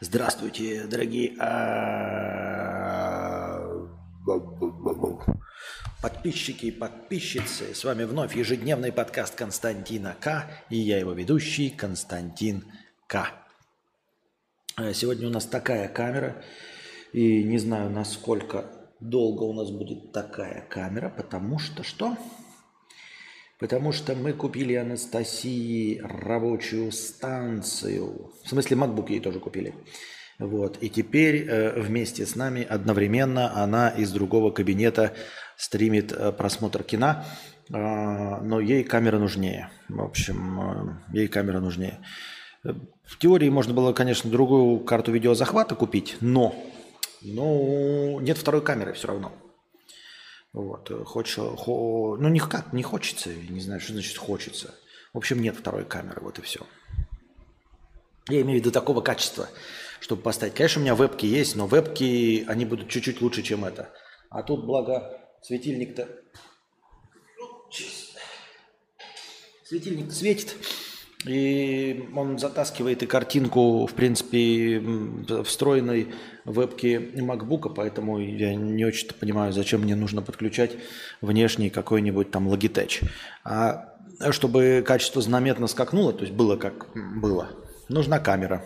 Здравствуйте, дорогие а, подписчики и подписчицы. С вами вновь ежедневный подкаст Константина К. И я его ведущий Константин К. Э, сегодня у нас такая камера. И не знаю, насколько долго у нас будет такая камера, потому что что? Потому что мы купили Анастасии рабочую станцию. В смысле, MacBook ей тоже купили. Вот. И теперь э, вместе с нами одновременно она из другого кабинета стримит э, просмотр кино, э, но ей камера нужнее. В общем, э, ей камера нужнее. В теории можно было, конечно, другую карту видеозахвата купить, но, но нет второй камеры все равно. Вот, хочешь, хо, ну никак не хочется, не знаю, что значит хочется. В общем, нет второй камеры, вот и все. Я имею в виду такого качества, чтобы поставить. Конечно, у меня вебки есть, но вебки, они будут чуть-чуть лучше, чем это. А тут, благо, светильник-то... Светильник светит. И он затаскивает и картинку, в принципе, встроенной вебки MacBook, поэтому я не очень понимаю, зачем мне нужно подключать внешний какой-нибудь там Logitech. А чтобы качество заметно скакнуло, то есть было как было, нужна камера.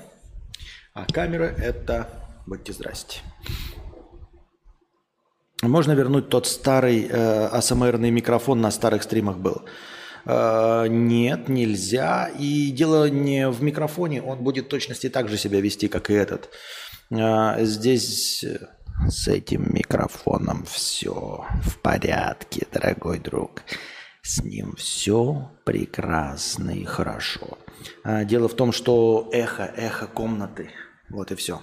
А камера это, будьте здрасте. Можно вернуть тот старый э, ASMR микрофон на старых стримах был. Э, нет, нельзя. И дело не в микрофоне, он будет точности так же себя вести, как и этот. Э, здесь э, с этим микрофоном все в порядке, дорогой друг. С ним все прекрасно и хорошо. Дело в том, что эхо, эхо комнаты. Вот и все.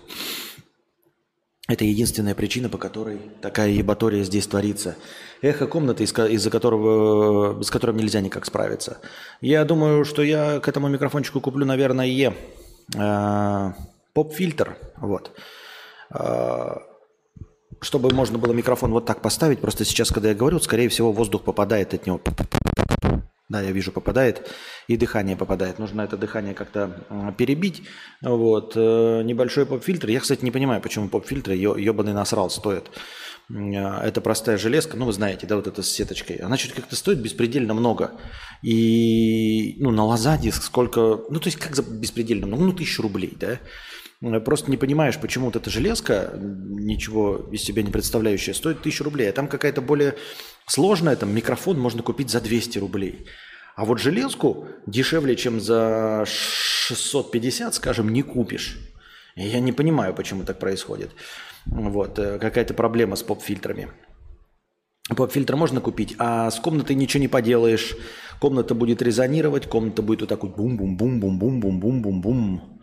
Это единственная причина, по которой такая ебатория здесь творится. Эхо комнаты, из-за которого, с которым нельзя никак справиться. Я думаю, что я к этому микрофончику куплю, наверное, э, поп-фильтр. Вот. Э, чтобы можно было микрофон вот так поставить. Просто сейчас, когда я говорю, скорее всего, воздух попадает от него. Да, я вижу, попадает. И дыхание попадает. Нужно это дыхание как-то перебить. Вот. Э, небольшой поп-фильтр. Я, кстати, не понимаю, почему поп-фильтры ебаный насрал стоят. Э, это простая железка, ну вы знаете, да, вот эта с сеточкой. Она что-то как-то стоит беспредельно много. И, ну, на Лазадиск сколько... Ну, то есть как за беспредельно много? Ну, тысячу рублей, да? Э, просто не понимаешь, почему вот эта железка, ничего из себя не представляющая, стоит тысячу рублей. А там какая-то более Сложно, это микрофон можно купить за 200 рублей. А вот железку дешевле, чем за 650, скажем, не купишь. Я не понимаю, почему так происходит. Вот, э, какая-то проблема с поп-фильтрами. Поп-фильтр можно купить, а с комнатой ничего не поделаешь. Комната будет резонировать, комната будет вот так вот бум-бум-бум-бум-бум-бум-бум-бум.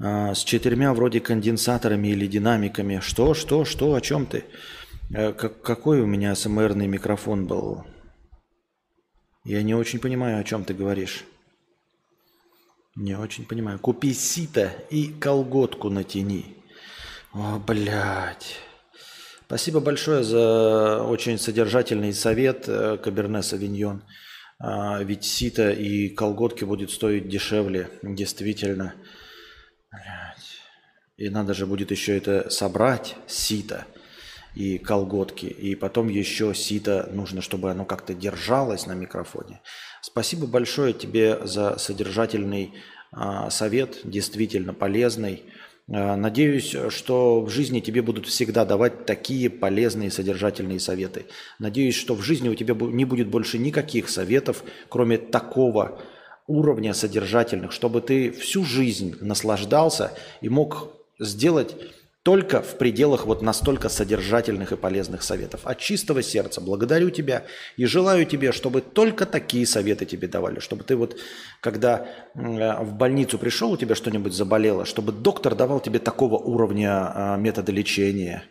А, с четырьмя вроде конденсаторами или динамиками. Что, что, что, о чем ты? А, как, какой у меня СМРный микрофон был? Я не очень понимаю, о чем ты говоришь. Не очень понимаю. Купи сито и колготку натяни. О, блядь. Спасибо большое за очень содержательный совет, э, Каберне Савиньон. А, ведь сито и колготки будет стоить дешевле, действительно. Блядь. И надо же будет еще это собрать, сито и колготки. И потом еще сито нужно, чтобы оно как-то держалось на микрофоне. Спасибо большое тебе за содержательный а, совет, действительно полезный. А, надеюсь, что в жизни тебе будут всегда давать такие полезные содержательные советы. Надеюсь, что в жизни у тебя не будет больше никаких советов, кроме такого уровня содержательных, чтобы ты всю жизнь наслаждался и мог сделать только в пределах вот настолько содержательных и полезных советов. От чистого сердца благодарю тебя и желаю тебе, чтобы только такие советы тебе давали, чтобы ты вот, когда в больницу пришел, у тебя что-нибудь заболело, чтобы доктор давал тебе такого уровня а, метода лечения.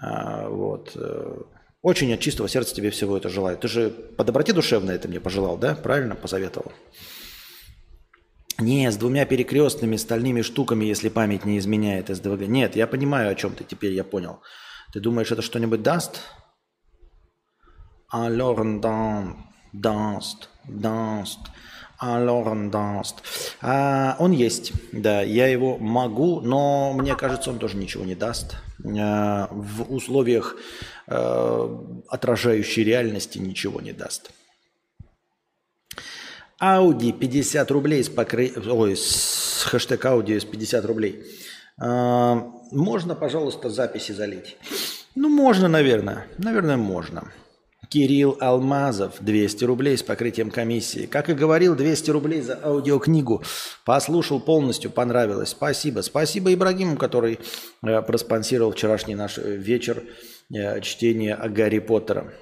А, вот. Э, очень от чистого сердца тебе всего это желаю. Ты же по доброте душевной это мне пожелал, да? Правильно посоветовал? Не, с двумя перекрестными стальными штуками, если память не изменяет СДВГ. Нет, я понимаю, о чем ты теперь, я понял. Ты думаешь, это что-нибудь даст? Alors, даст, даст. Алорен Данст. А, он есть, да, я его могу, но мне кажется, он тоже ничего не даст. А, в условиях а, отражающей реальности ничего не даст. Ауди 50 рублей с покры... Ой, с хэштег Ауди с 50 рублей. А, можно, пожалуйста, записи залить? Ну, можно, наверное. Наверное, можно. Кирилл Алмазов, 200 рублей с покрытием комиссии. Как и говорил, 200 рублей за аудиокнигу. Послушал полностью, понравилось. Спасибо. Спасибо Ибрагиму, который э, проспонсировал вчерашний наш э, вечер э, чтения Гарри Поттера.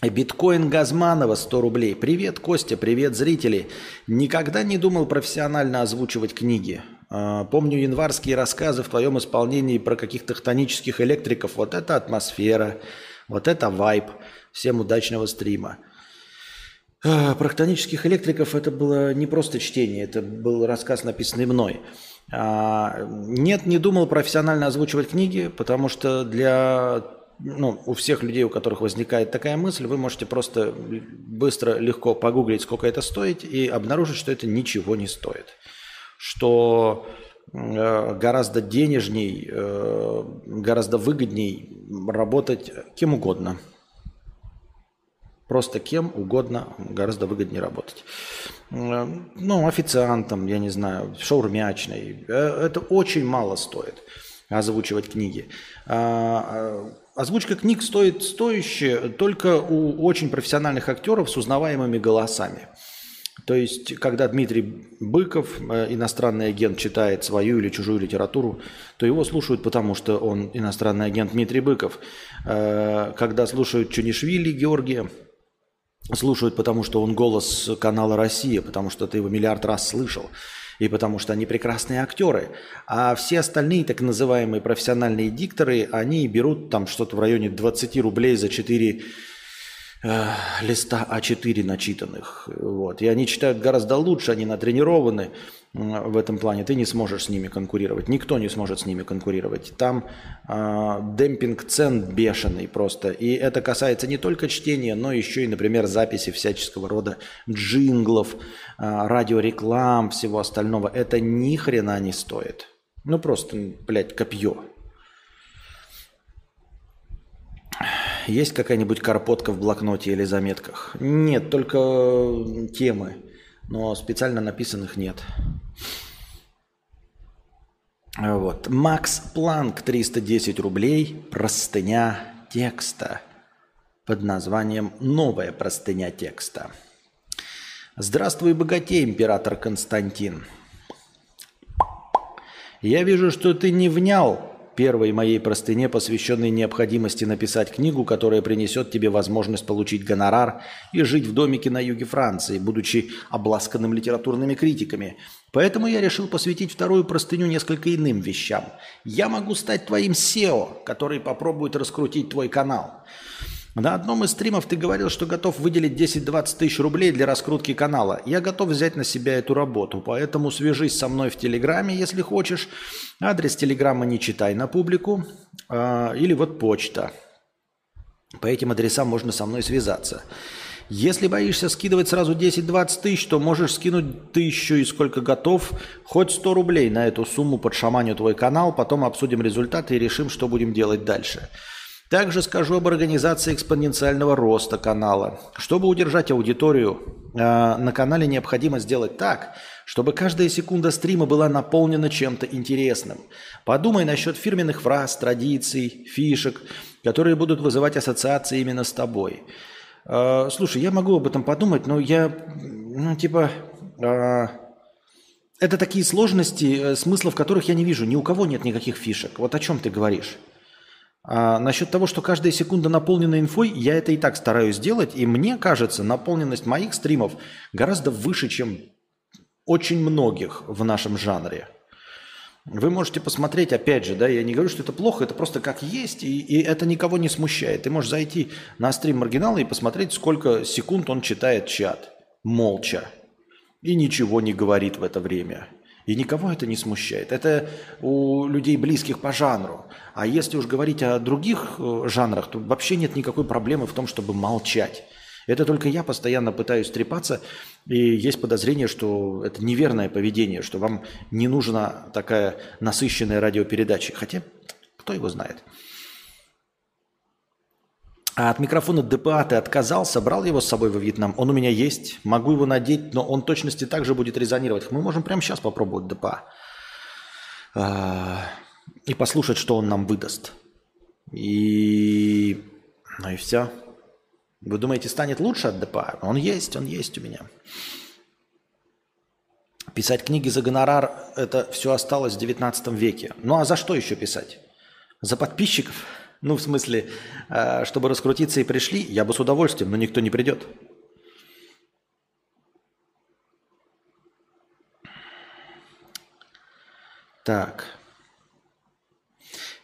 Биткоин Газманова 100 рублей. Привет, Костя, привет, зрители. Никогда не думал профессионально озвучивать книги. А, помню январские рассказы в твоем исполнении про каких-то хтонических электриков. Вот это атмосфера, вот это вайб. Всем удачного стрима. А, про хтонических электриков это было не просто чтение, это был рассказ, написанный мной. А, нет, не думал профессионально озвучивать книги, потому что для ну, у всех людей, у которых возникает такая мысль, вы можете просто быстро, легко погуглить, сколько это стоит, и обнаружить, что это ничего не стоит. Что э, гораздо денежней, э, гораздо выгодней работать кем угодно. Просто кем угодно гораздо выгоднее работать. Э, ну, официантом, я не знаю, шаурмячной. Это очень мало стоит озвучивать книги. А, а, Озвучка книг стоит стоящее только у очень профессиональных актеров с узнаваемыми голосами. То есть, когда Дмитрий Быков, э, иностранный агент, читает свою или чужую литературу, то его слушают, потому что он иностранный агент Дмитрий Быков. Э, когда слушают Чунишвили Георгия, слушают, потому что он голос канала «Россия», потому что ты его миллиард раз слышал и потому что они прекрасные актеры. А все остальные так называемые профессиональные дикторы, они берут там что-то в районе 20 рублей за 4 э, листа А4 начитанных. Вот. И они читают гораздо лучше, они натренированы в этом плане. Ты не сможешь с ними конкурировать. Никто не сможет с ними конкурировать. Там э, демпинг цен бешеный просто. И это касается не только чтения, но еще и, например, записи всяческого рода джинглов, э, радиореклам, всего остального. Это ни хрена не стоит. Ну просто, блядь, копье. Есть какая-нибудь карпотка в блокноте или заметках? Нет, только темы, но специально написанных нет. Вот. Макс Планк 310 рублей. Простыня текста под названием «Новая простыня текста». Здравствуй, богатей, император Константин. Я вижу, что ты не внял первой моей простыне, посвященной необходимости написать книгу, которая принесет тебе возможность получить гонорар и жить в домике на юге Франции, будучи обласканным литературными критиками. Поэтому я решил посвятить вторую простыню несколько иным вещам. Я могу стать твоим SEO, который попробует раскрутить твой канал. На одном из стримов ты говорил, что готов выделить 10-20 тысяч рублей для раскрутки канала. Я готов взять на себя эту работу, поэтому свяжись со мной в Телеграме, если хочешь. Адрес Телеграма не читай на публику. Э, или вот почта. По этим адресам можно со мной связаться. Если боишься скидывать сразу 10-20 тысяч, то можешь скинуть тысячу и сколько готов, хоть 100 рублей на эту сумму под шаманю твой канал, потом обсудим результаты и решим, что будем делать дальше. Также скажу об организации экспоненциального роста канала. Чтобы удержать аудиторию, э, на канале необходимо сделать так, чтобы каждая секунда стрима была наполнена чем-то интересным. Подумай насчет фирменных фраз, традиций, фишек, которые будут вызывать ассоциации именно с тобой. Э, слушай, я могу об этом подумать, но я, ну, типа, э, это такие сложности, э, смыслов которых я не вижу. Ни у кого нет никаких фишек. Вот о чем ты говоришь? А насчет того, что каждая секунда наполнена инфой, я это и так стараюсь сделать, и мне кажется, наполненность моих стримов гораздо выше, чем очень многих в нашем жанре. Вы можете посмотреть, опять же, да, я не говорю, что это плохо, это просто как есть, и, и это никого не смущает. Ты можешь зайти на стрим маргинала и посмотреть, сколько секунд он читает чат, молча, и ничего не говорит в это время. И никого это не смущает. Это у людей близких по жанру. А если уж говорить о других э, жанрах, то вообще нет никакой проблемы в том, чтобы молчать. Это только я постоянно пытаюсь трепаться, и есть подозрение, что это неверное поведение, что вам не нужна такая насыщенная радиопередача. Хотя, кто его знает. А от микрофона ДПА ты отказался, брал его с собой во Вьетнам. Он у меня есть, могу его надеть, но он точности также будет резонировать. Мы можем прямо сейчас попробовать ДПА. А, и послушать, что он нам выдаст. И... Ну и все. Вы думаете, станет лучше от ДПА? Он есть, он есть у меня. Писать книги за гонорар – это все осталось в 19 веке. Ну а за что еще писать? За подписчиков? Ну, в смысле, э, чтобы раскрутиться и пришли, я бы с удовольствием, но никто не придет. Так.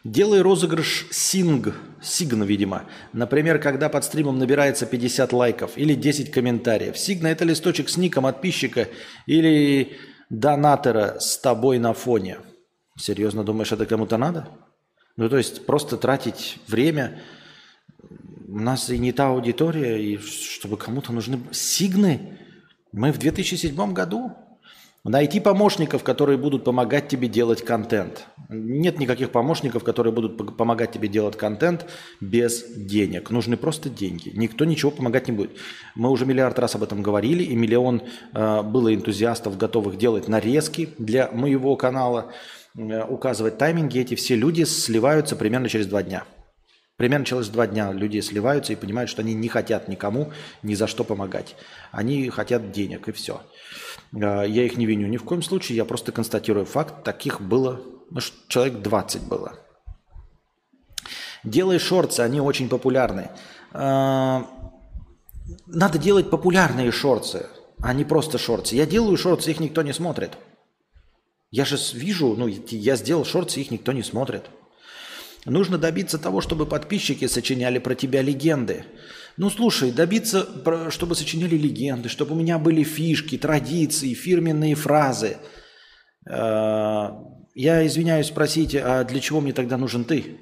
Делай розыгрыш синг, сигна, видимо. Например, когда под стримом набирается 50 лайков или 10 комментариев. Сигна – это листочек с ником подписчика или донатора с тобой на фоне. Серьезно думаешь, это кому-то надо? Ну, то есть просто тратить время. У нас и не та аудитория, и чтобы кому-то нужны сигны. Мы в 2007 году. Найти помощников, которые будут помогать тебе делать контент. Нет никаких помощников, которые будут помогать тебе делать контент без денег. Нужны просто деньги. Никто ничего помогать не будет. Мы уже миллиард раз об этом говорили, и миллион э, было энтузиастов, готовых делать нарезки для моего канала. Э, указывать тайминги, эти все люди сливаются примерно через два дня. Примерно через два дня люди сливаются и понимают, что они не хотят никому ни за что помогать. Они хотят денег, и все. Э, я их не виню ни в коем случае, я просто констатирую факт. Таких было, ну, человек 20 было. Делай шорты, они очень популярны. Э, надо делать популярные шорты, а не просто шорты. Я делаю шорты, их никто не смотрит. Я же вижу, ну, я сделал шорты, их никто не смотрит. Нужно добиться того, чтобы подписчики сочиняли про тебя легенды. Ну, слушай, добиться, чтобы сочиняли легенды, чтобы у меня были фишки, традиции, фирменные фразы. Э, я извиняюсь, спросите, а для чего мне тогда нужен ты?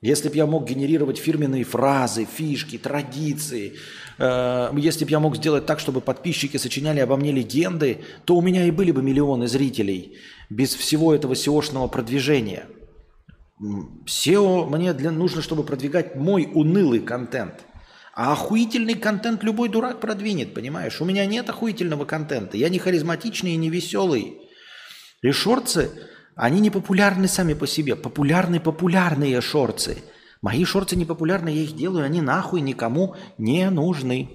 Если бы я мог генерировать фирменные фразы, фишки, традиции, э, если бы я мог сделать так, чтобы подписчики сочиняли обо мне легенды, то у меня и были бы миллионы зрителей без всего этого SEO-шного продвижения. SEO мне для, нужно, чтобы продвигать мой унылый контент. А охуительный контент любой дурак продвинет, понимаешь? У меня нет охуительного контента. Я не харизматичный и не веселый. И шорцы они не популярны сами по себе. Популярны популярные шорцы. Мои шорты не популярны, я их делаю, они нахуй никому не нужны.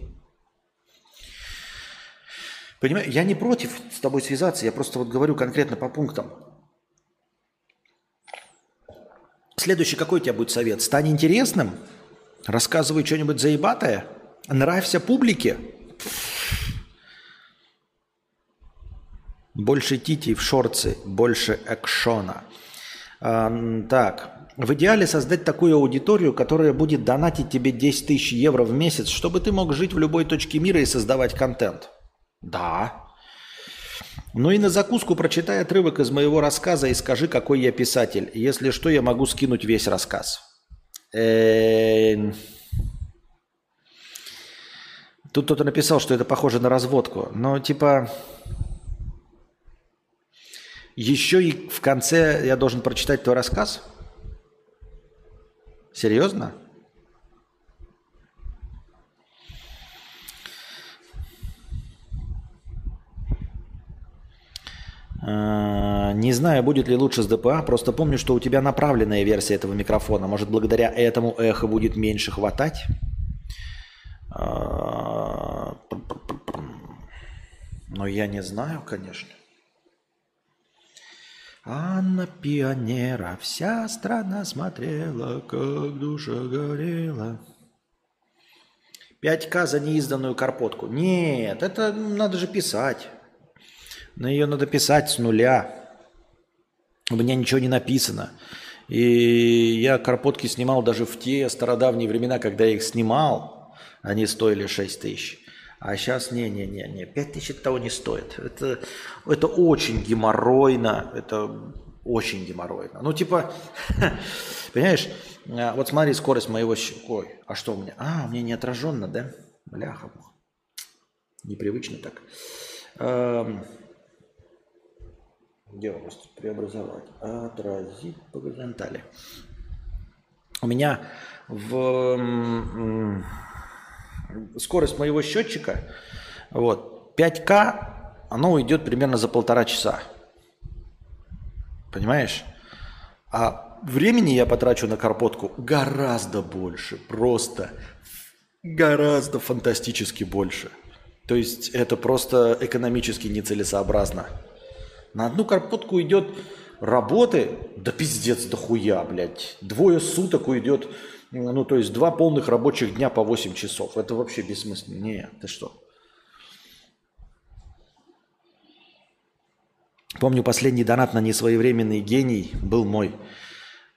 Понимаешь, я не против с тобой связаться, я просто вот говорю конкретно по пунктам. Следующий какой у тебя будет совет? Стань интересным, рассказывай что-нибудь заебатое, нравься публике. Больше тити в шорцы, больше экшона. Так, в идеале создать такую аудиторию, которая будет донатить тебе 10 тысяч евро в месяц, чтобы ты мог жить в любой точке мира и создавать контент. Да. Ну и на закуску прочитай отрывок из моего рассказа и скажи, какой я писатель. Если что, я могу скинуть весь рассказ. Тут кто-то написал, что это похоже на разводку. Но типа еще и в конце я должен прочитать твой рассказ? Серьезно? А, не знаю, будет ли лучше с ДПА, просто помню, что у тебя направленная версия этого микрофона. Может, благодаря этому эхо будет меньше хватать? А, но я не знаю, конечно. А на пионера вся страна смотрела, как душа горела. 5К за неизданную карпотку. Нет, это надо же писать. На ее надо писать с нуля. У меня ничего не написано. И я карпотки снимал даже в те стародавние времена, когда я их снимал. Они стоили 6 тысяч. А сейчас не-не-не-не, 5 тысяч того не стоит. Это, это очень геморройно, это очень геморройно. Ну, типа, понимаешь, а, вот смотри скорость моего... Ой, а что у меня? А, у меня не отраженно, да? Бляха. Непривычно так. Эм, где область? Преобразовать. Отразить по горизонтали. У меня в скорость моего счетчика вот, 5К, оно уйдет примерно за полтора часа. Понимаешь? А времени я потрачу на карпотку гораздо больше. Просто гораздо фантастически больше. То есть это просто экономически нецелесообразно. На одну карпотку идет работы, да пиздец, да хуя, блядь. Двое суток уйдет, ну то есть два полных рабочих дня по 8 часов. Это вообще бессмысленно. Не, ты что? Помню, последний донат на несвоевременный гений был мой.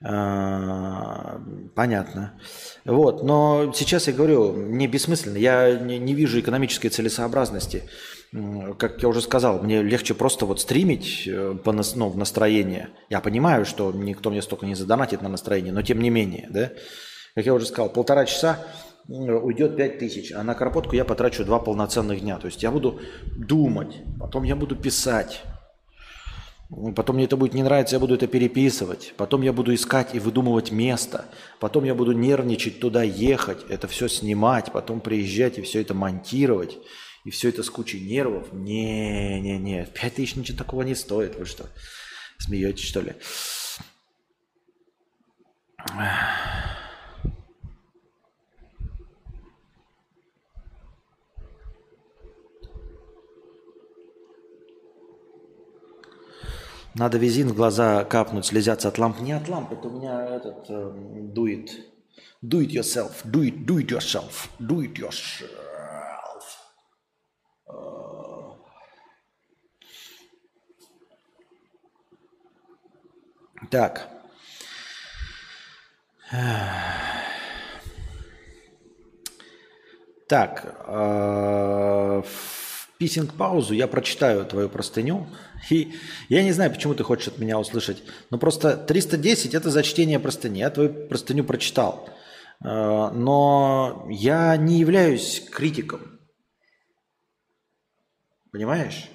А, понятно. Вот, но сейчас я говорю, не бессмысленно. Я не, не вижу экономической целесообразности. Как я уже сказал, мне легче просто вот стримить э, по, ну, в настроение. Я понимаю, что никто мне столько не задонатит на настроение, но тем не менее, да. Как я уже сказал, полтора часа уйдет 5 тысяч, а на карпотку я потрачу два полноценных дня. То есть я буду думать, потом я буду писать, Потом мне это будет не нравиться, я буду это переписывать. Потом я буду искать и выдумывать место. Потом я буду нервничать туда ехать, это все снимать, потом приезжать и все это монтировать. И все это с кучей нервов. Не-не-не, пять тысяч ничего такого не стоит. Вы что, смеетесь что ли? Надо визин в глаза капнуть, слезятся от ламп. Не от ламп, это у меня этот э, дует. Do it yourself, do it, do it yourself, do it yourself. Так. Так. Э, писинг-паузу я прочитаю твою простыню. И я не знаю, почему ты хочешь от меня услышать, но просто 310 – это за чтение простыни. Я твою простыню прочитал. Э, но я не являюсь критиком. Понимаешь?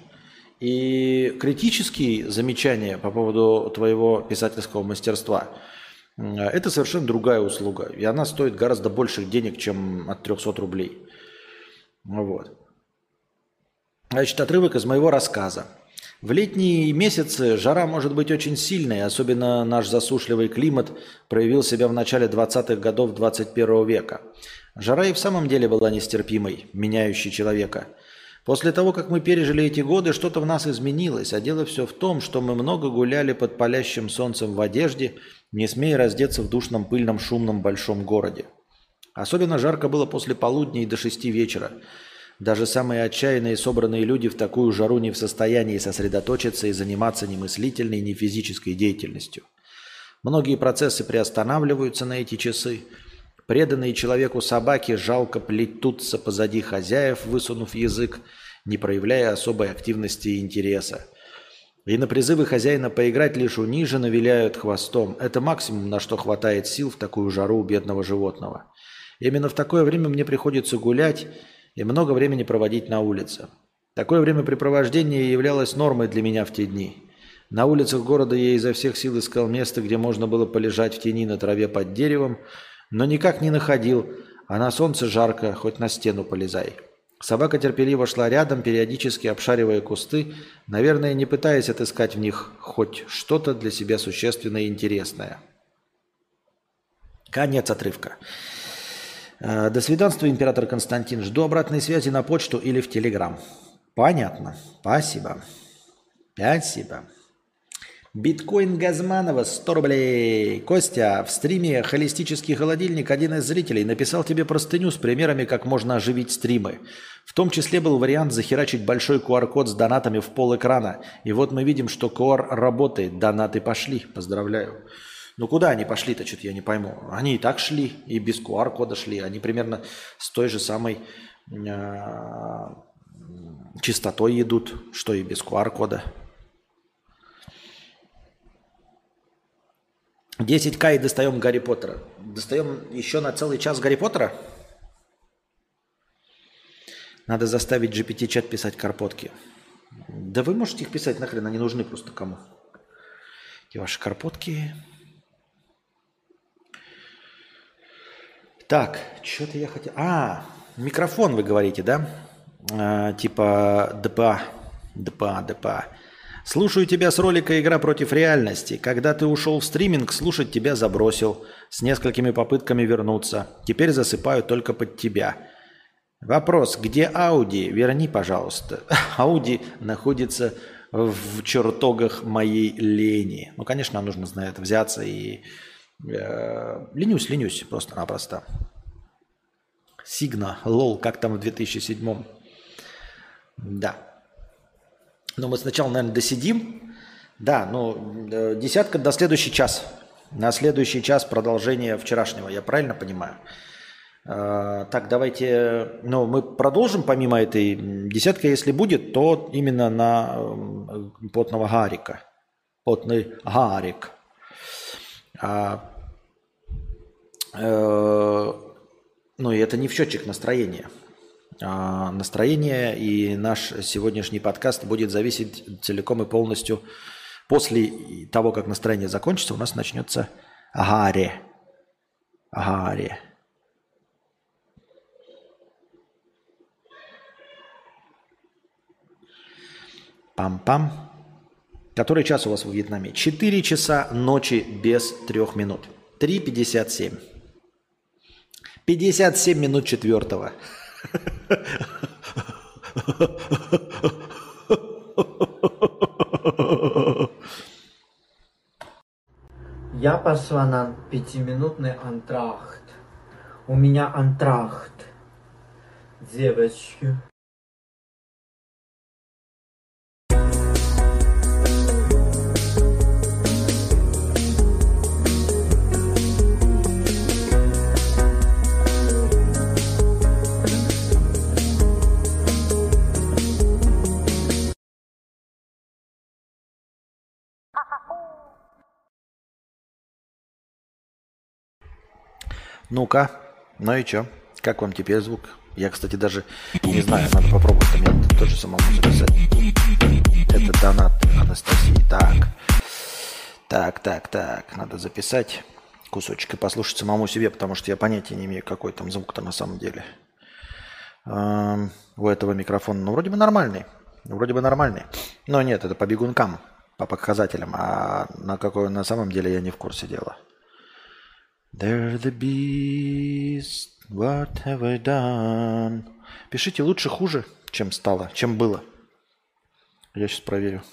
И критические замечания по поводу твоего писательского мастерства – это совершенно другая услуга. И она стоит гораздо больше денег, чем от 300 рублей. Вот. Значит, отрывок из моего рассказа. В летние месяцы жара может быть очень сильной, особенно наш засушливый климат проявил себя в начале 20-х годов 21 века. Жара и в самом деле была нестерпимой, меняющей человека. После того, как мы пережили эти годы, что-то в нас изменилось, а дело все в том, что мы много гуляли под палящим солнцем в одежде, не смея раздеться в душном, пыльном, шумном большом городе. Особенно жарко было после полудня и до шести вечера – даже самые отчаянные собранные люди в такую жару не в состоянии сосредоточиться и заниматься ни мыслительной, ни физической деятельностью. Многие процессы приостанавливаются на эти часы. Преданные человеку собаки жалко плетутся позади хозяев, высунув язык, не проявляя особой активности и интереса. И на призывы хозяина поиграть лишь униженно виляют хвостом. Это максимум, на что хватает сил в такую жару у бедного животного. Именно в такое время мне приходится гулять и много времени проводить на улице. Такое времяпрепровождение являлось нормой для меня в те дни. На улицах города я изо всех сил искал место, где можно было полежать в тени на траве под деревом, но никак не находил, а на солнце жарко, хоть на стену полезай. Собака терпеливо шла рядом, периодически обшаривая кусты, наверное, не пытаясь отыскать в них хоть что-то для себя существенное и интересное. Конец отрывка. Э, до свиданства, император Константин. Жду обратной связи на почту или в Телеграм. Понятно. Спасибо. Спасибо. Биткоин Газманова 100 рублей. Костя, в стриме «Холистический холодильник» один из зрителей написал тебе простыню с примерами, как можно оживить стримы. В том числе был вариант захерачить большой QR-код с донатами в пол экрана. И вот мы видим, что QR работает. Донаты пошли. Поздравляю. Ну куда они пошли-то, что-то я не пойму. Они и так шли, и без QR-кода шли. Они примерно с той же самой э, частотой идут, что и без QR-кода. 10к и достаем Гарри Поттера. Достаем еще на целый час Гарри Поттера? Надо заставить GPT-чат писать карпотки. Да вы можете их писать нахрен, они нужны просто кому. И ваши карпотки. Так, что-то я хотел... А, микрофон вы говорите, да? А, типа ДПА. ДПА, ДПА. Слушаю тебя с ролика «Игра против реальности». Когда ты ушел в стриминг, слушать тебя забросил. С несколькими попытками вернуться. Теперь засыпаю только под тебя. Вопрос, где Ауди? Верни, пожалуйста. Ауди находится в чертогах моей лени. Ну, конечно, нужно это взяться и... Э, ленюсь, ленюсь просто-напросто. Сигна, лол, как там в 2007 Да. Но мы сначала, наверное, досидим. Да, ну, десятка до следующий час. На следующий час продолжение вчерашнего, я правильно понимаю? Э, так, давайте, ну, мы продолжим помимо этой десятка, если будет, то именно на потного Гарика. Потный Гарик. А, ну, и это не в счетчик настроения. А, настроение и наш сегодняшний подкаст будет зависеть целиком и полностью после того, как настроение закончится, у нас начнется Гарри. Гарри. Пам-пам. Который час у вас в Вьетнаме? 4 часа ночи без 3 минут. 3.57. 57 минут четвертого. Я пошла на пятиминутный антрахт. У меня антрахт. Девочки. Ну-ка, ну и что? Как вам теперь звук? Я, кстати, даже не знаю, надо попробовать мне тоже самому записать. Это донат Анастасии. Так, так, так, так, надо записать кусочек и послушать самому себе, потому что я понятия не имею, какой там звук-то на самом деле. Эм, у этого микрофона, ну, вроде бы нормальный. Вроде бы нормальный. Но нет, это по бегункам, по показателям. А на какой на самом деле я не в курсе дела. There the beast, what have I done? Пишите лучше, хуже, чем стало, чем было. Я сейчас проверю.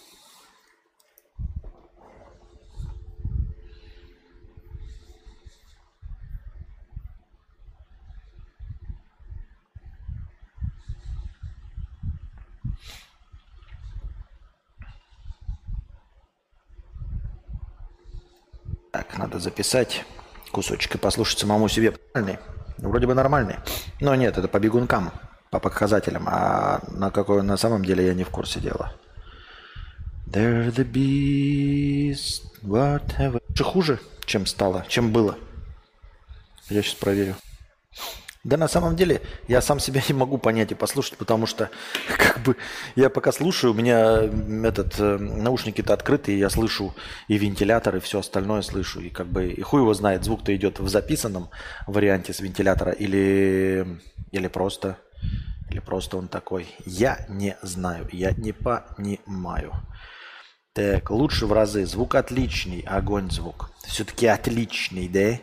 Так, надо записать кусочек и послушать самому себе. Нормальный. Вроде бы нормальный. Но нет, это по бегункам, по показателям. А на какой на самом деле я не в курсе дела. There the beast, what have I... Хуже, чем стало, чем было. Я сейчас проверю. Да на самом деле я сам себя не могу понять и послушать, потому что как бы я пока слушаю, у меня этот э, наушники-то открыты, я слышу и вентилятор, и все остальное слышу. И как бы и хуй его знает, звук-то идет в записанном варианте с вентилятора или, или просто или просто он такой. Я не знаю, я не понимаю. Так, лучше в разы. Звук отличный, огонь звук. Все-таки отличный, да?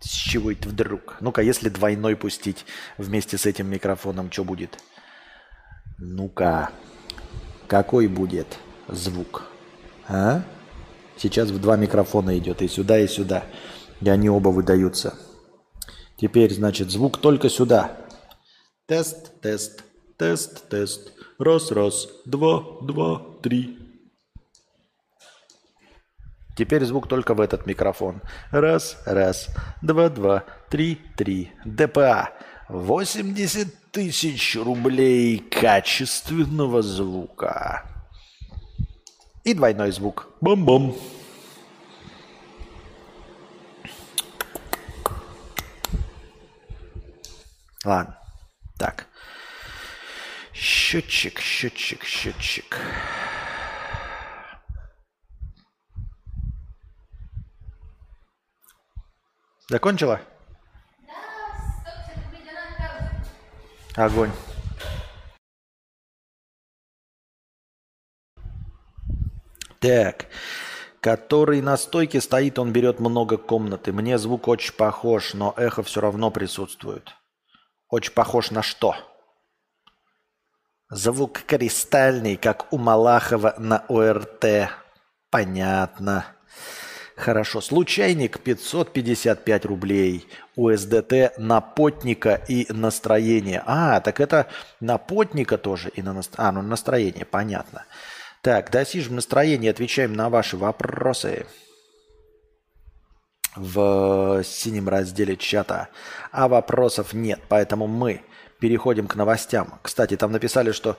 С чего это вдруг? Ну-ка, если двойной пустить вместе с этим микрофоном, что будет? Ну-ка, какой будет звук? А? Сейчас в два микрофона идет, и сюда, и сюда. И они оба выдаются. Теперь, значит, звук только сюда. Тест, тест, тест, тест. Раз, раз, два, два, три. Теперь звук только в этот микрофон. Раз, раз, два, два, три, три. ДПА. 80 тысяч рублей качественного звука. И двойной звук. Бом-бом. Ладно. Так. Счетчик, счетчик, счетчик. Закончила? Огонь. Так. Который на стойке стоит, он берет много комнаты. Мне звук очень похож, но эхо все равно присутствует. Очень похож на что? Звук кристальный, как у Малахова на ОРТ. Понятно. Хорошо. Случайник 555 рублей. УСДТ на потника и настроение. А, так это на потника тоже и на настроение. А, ну настроение, понятно. Так, достижем настроение, отвечаем на ваши вопросы в синем разделе чата. А вопросов нет, поэтому мы переходим к новостям. Кстати, там написали, что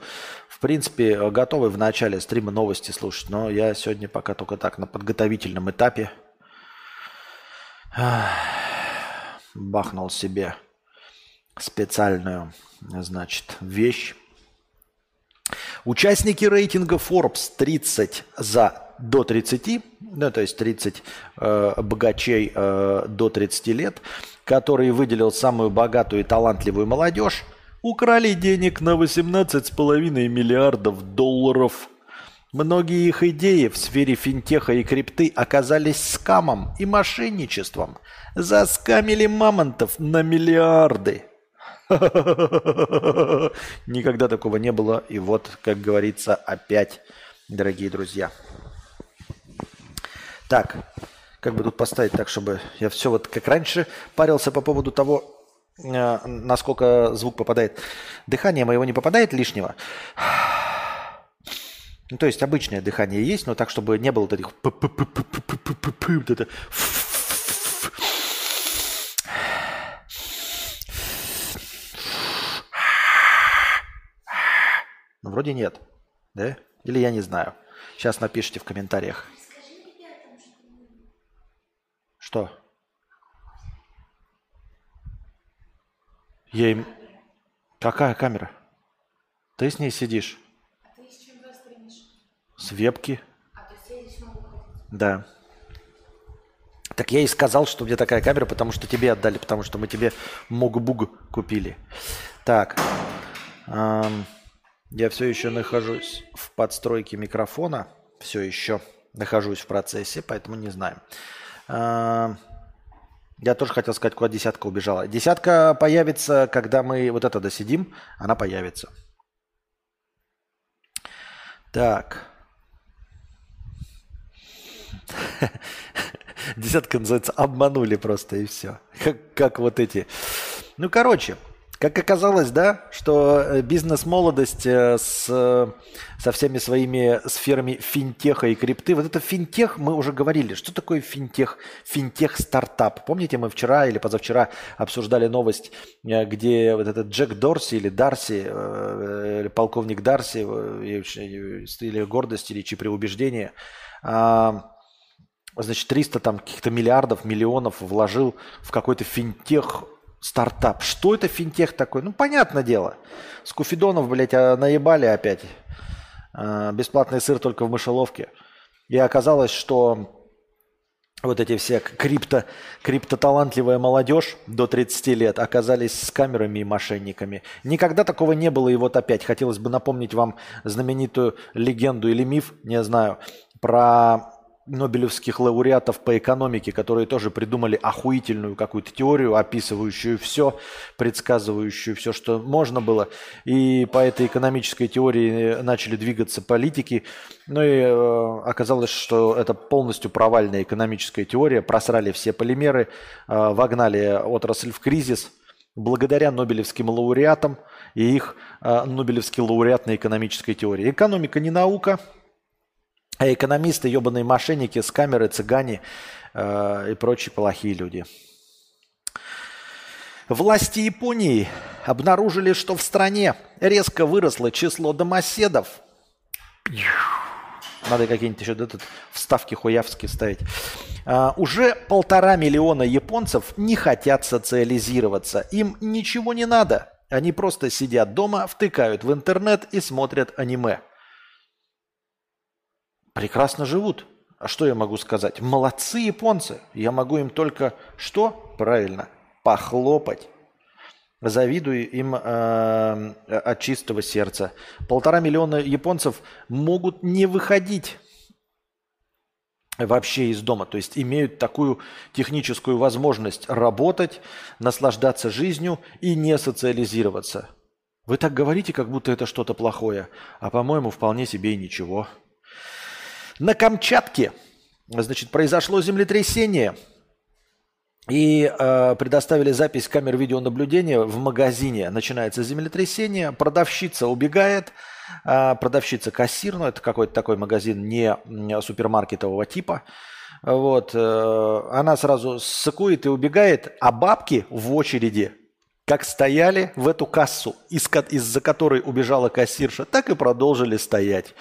в принципе готовы в начале стрима новости слушать, но я сегодня пока только так на подготовительном этапе бахнул себе специальную, значит, вещь Участники рейтинга Forbes 30 за до 30, ну, то есть 30 э, богачей э, до 30 лет, который выделил самую богатую и талантливую молодежь, украли денег на 18,5 миллиардов долларов. Многие их идеи в сфере финтеха и крипты оказались скамом и мошенничеством. Заскамили мамонтов на миллиарды – Никогда такого не было. И вот, как говорится, опять, дорогие друзья. Так, как бы тут поставить так, чтобы я все вот как раньше парился по поводу того, э, насколько звук попадает. Дыхание моего не попадает лишнего. Ну, то есть обычное дыхание есть, но так, чтобы не было вот этих Ну, вроде нет. Да? Или я не знаю. Сейчас напишите в комментариях. Что? Я им... Какая камера? Ты с ней сидишь? А ты с чем С вебки. А, то я здесь могу ходить? Да. Так я и сказал, что у меня такая камера, потому что тебе отдали, потому что мы тебе Могбуг купили. Так. Эм... Я все еще нахожусь в подстройке микрофона. Все еще нахожусь в процессе, поэтому не знаю. А, я тоже хотел сказать, куда десятка убежала. Десятка появится, когда мы вот это досидим. Она появится. Так. Десятка называется «Обманули просто» и все. Как, как вот эти. Ну, короче, как оказалось, да, что э, бизнес-молодость э, с, со всеми своими сферами финтеха и крипты, вот это финтех, мы уже говорили, что такое финтех, финтех-стартап. Помните, мы вчера или позавчера обсуждали новость, э, где вот этот Джек Дорси или Дарси, или полковник Дарси, или гордость, или чьи убеждения, а, значит, 300 там каких-то миллиардов, миллионов вложил в какой-то финтех стартап. Что это финтех такой? Ну, понятное дело. С куфидонов, блядь, а наебали опять. А, бесплатный сыр только в мышеловке. И оказалось, что вот эти все крипто, криптоталантливая молодежь до 30 лет оказались с камерами и мошенниками. Никогда такого не было, и вот опять хотелось бы напомнить вам знаменитую легенду или миф, не знаю, про нобелевских лауреатов по экономике, которые тоже придумали охуительную какую-то теорию, описывающую все, предсказывающую все, что можно было. И по этой экономической теории начали двигаться политики. Ну и э, оказалось, что это полностью провальная экономическая теория. Просрали все полимеры, э, вогнали отрасль в кризис благодаря нобелевским лауреатам и их э, нобелевский лауреат на экономической теории. Экономика не наука – а экономисты, ебаные мошенники, скамеры, цыгане э, и прочие плохие люди. Власти Японии обнаружили, что в стране резко выросло число домоседов. Надо какие-нибудь еще тут вставки хуявские ставить. Uh, уже полтора миллиона японцев не хотят социализироваться. Им ничего не надо. Они просто сидят дома, втыкают в интернет и смотрят аниме. Прекрасно живут. А что я могу сказать? Молодцы японцы. Я могу им только что? Правильно, похлопать. Завидую им э, от чистого сердца. Полтора миллиона японцев могут не выходить вообще из дома. То есть имеют такую техническую возможность работать, наслаждаться жизнью и не социализироваться. Вы так говорите, как будто это что-то плохое, а по-моему вполне себе и ничего. На Камчатке, значит, произошло землетрясение – и э, предоставили запись камер видеонаблюдения в магазине. Начинается землетрясение, продавщица убегает, э, продавщица кассир, ну это какой-то такой магазин не супермаркетового типа. Вот, э, она сразу сыкует и убегает, а бабки в очереди как стояли в эту кассу, из-за которой убежала кассирша, так и продолжили стоять.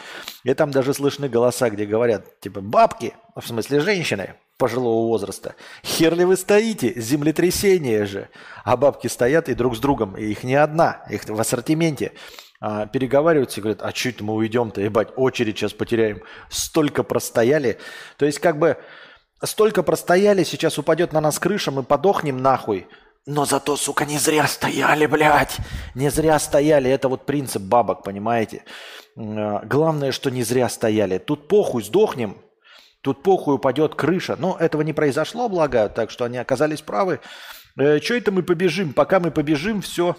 И там даже слышны голоса, где говорят, типа, бабки, в смысле женщины, пожилого возраста. Хер ли вы стоите? Землетрясение же. А бабки стоят и друг с другом. И их не одна, их в ассортименте. А, переговариваются и говорят, а чуть мы уйдем-то, ебать, очередь сейчас потеряем. Столько простояли. То есть как бы столько простояли, сейчас упадет на нас крыша, мы подохнем нахуй. Но зато, сука, не зря стояли, блядь. Не зря стояли. Это вот принцип бабок, понимаете? А, главное, что не зря стояли. Тут похуй, сдохнем, Тут похуй упадет крыша. Но этого не произошло, благо, так что они оказались правы. Э, что это мы побежим? Пока мы побежим, все,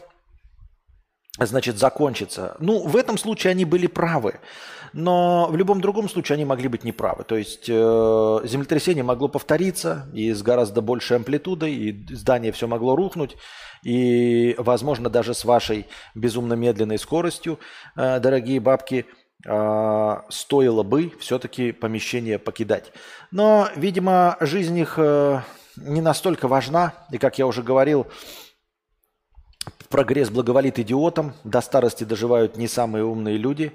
значит, закончится. Ну, в этом случае они были правы. Но в любом другом случае они могли быть неправы. То есть э, землетрясение могло повториться и с гораздо большей амплитудой, и здание все могло рухнуть. И, возможно, даже с вашей безумно медленной скоростью, э, дорогие бабки – а, стоило бы все-таки помещение покидать. Но, видимо, жизнь их э, не настолько важна. И, как я уже говорил, прогресс благоволит идиотам. До старости доживают не самые умные люди,